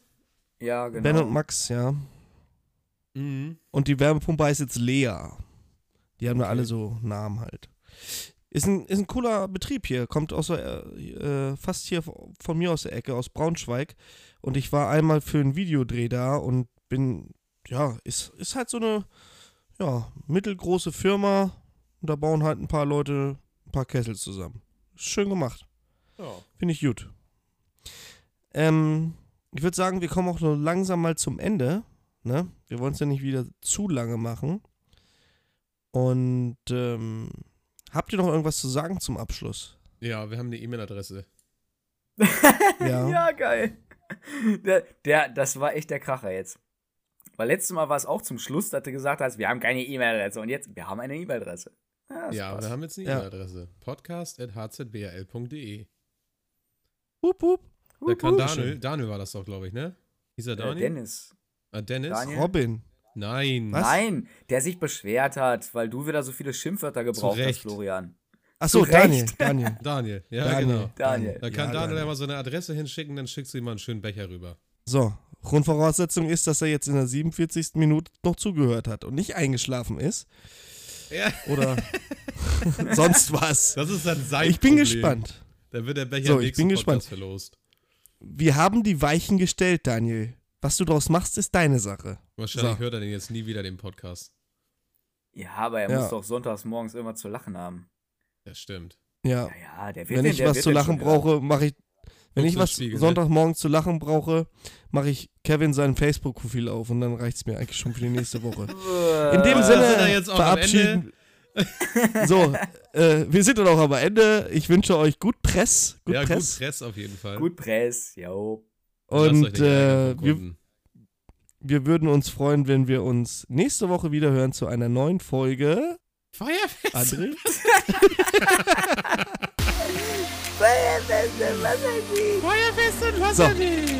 Ja, genau. Ben und Max, ja. Mhm. Und die Wärmepumpe heißt jetzt Lea. Die haben da Okay. alle so Namen halt. Ist ein, ist ein cooler Betrieb hier. Kommt aus äh, fast hier von mir aus der Ecke, aus Braunschweig. Und ich war einmal für einen Videodreh da und bin, ja, ist, ist halt so eine, ja, mittelgroße Firma. Und da bauen halt ein paar Leute ein paar Kessel zusammen. Ist schön gemacht. Ja. Finde ich gut. Ähm, ich würde sagen, wir kommen auch nur langsam mal zum Ende. Ne? Wir wollen es ja nicht wieder zu lange machen. Und ähm, habt ihr noch irgendwas zu sagen zum Abschluss? Ja, wir haben eine E-Mail-Adresse. Ja. ja, geil. Der, der, das war echt der Kracher jetzt. Weil letztes Mal war es auch zum Schluss, dass du gesagt hast, wir haben keine E-Mail-Adresse. Und jetzt, wir haben eine E-Mail-Adresse. Ja, Ja, wir haben jetzt eine Ja. E-Mail-Adresse. podcast.hzbrl.de. Hup, hup. Da kann. Daniel, Daniel war das doch, glaube ich, ne? Hieß er Äh, Daniel? Dennis. Ah, Dennis? Daniel? Robin. Nein. Was? Nein, der sich beschwert hat, weil du wieder so viele Schimpfwörter gebraucht hast. Florian. Achso, Daniel. Daniel. Daniel, ja, Daniel. genau. Daniel. Da kann Ja, Daniel ja mal so eine Adresse hinschicken, dann schickst du ihm mal einen schönen Becher rüber. So, Grundvoraussetzung ist, dass er jetzt in der 47. Minute noch zugehört hat und nicht eingeschlafen ist. Ja. Oder sonst was. Das ist dann sein Ich bin Problem. gespannt. Dann wird der Becher So, ich bin gespannt. verlost. Wir haben die Weichen gestellt, Daniel. Was du daraus machst, ist deine Sache. Wahrscheinlich So. hört er den jetzt nie wieder, den Podcast. Ja, aber er Ja. muss doch sonntags morgens immer zu lachen haben. Das stimmt. Ja. Ja, ja, der wird Wenn den- ich der was zu den lachen brauche, mache ich. Wenn ich was? Sonntagmorgen zu lachen brauche, mache ich Kevin sein Facebook-Profil auf und dann reicht es mir eigentlich schon für die nächste Woche. In dem Äh, Sinne verabschieden. so, äh, wir sind dann auch am Ende. Ich wünsche euch gut Press, gut ja, Press. gut Press auf jeden Fall. Gut Press, jo. Und äh, wir, wir würden uns freuen, wenn wir uns nächste Woche wieder hören zu einer neuen Folge. Feuerfest. André? Feuerfest und So. Wasserweg.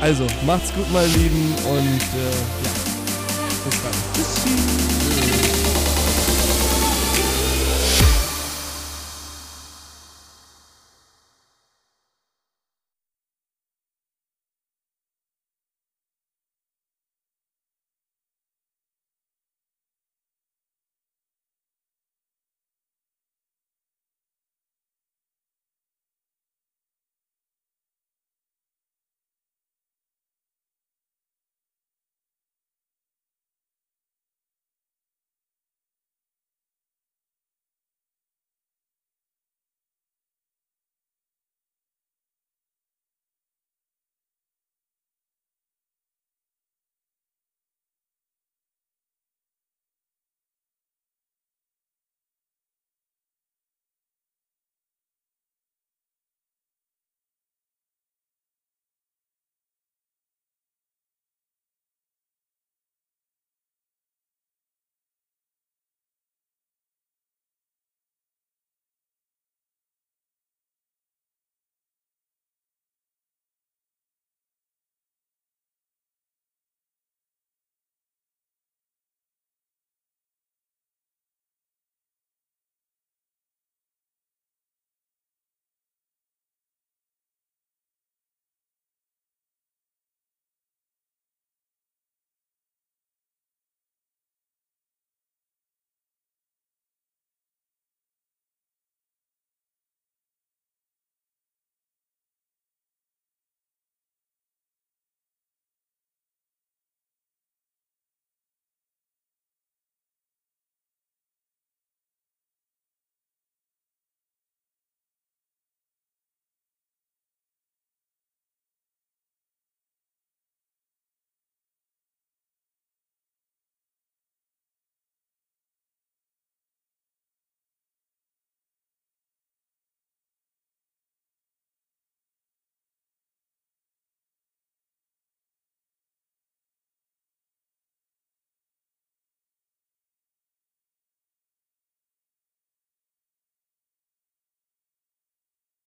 Also, macht's gut, meine Lieben, und äh, ja, bis dann. Tschüssi.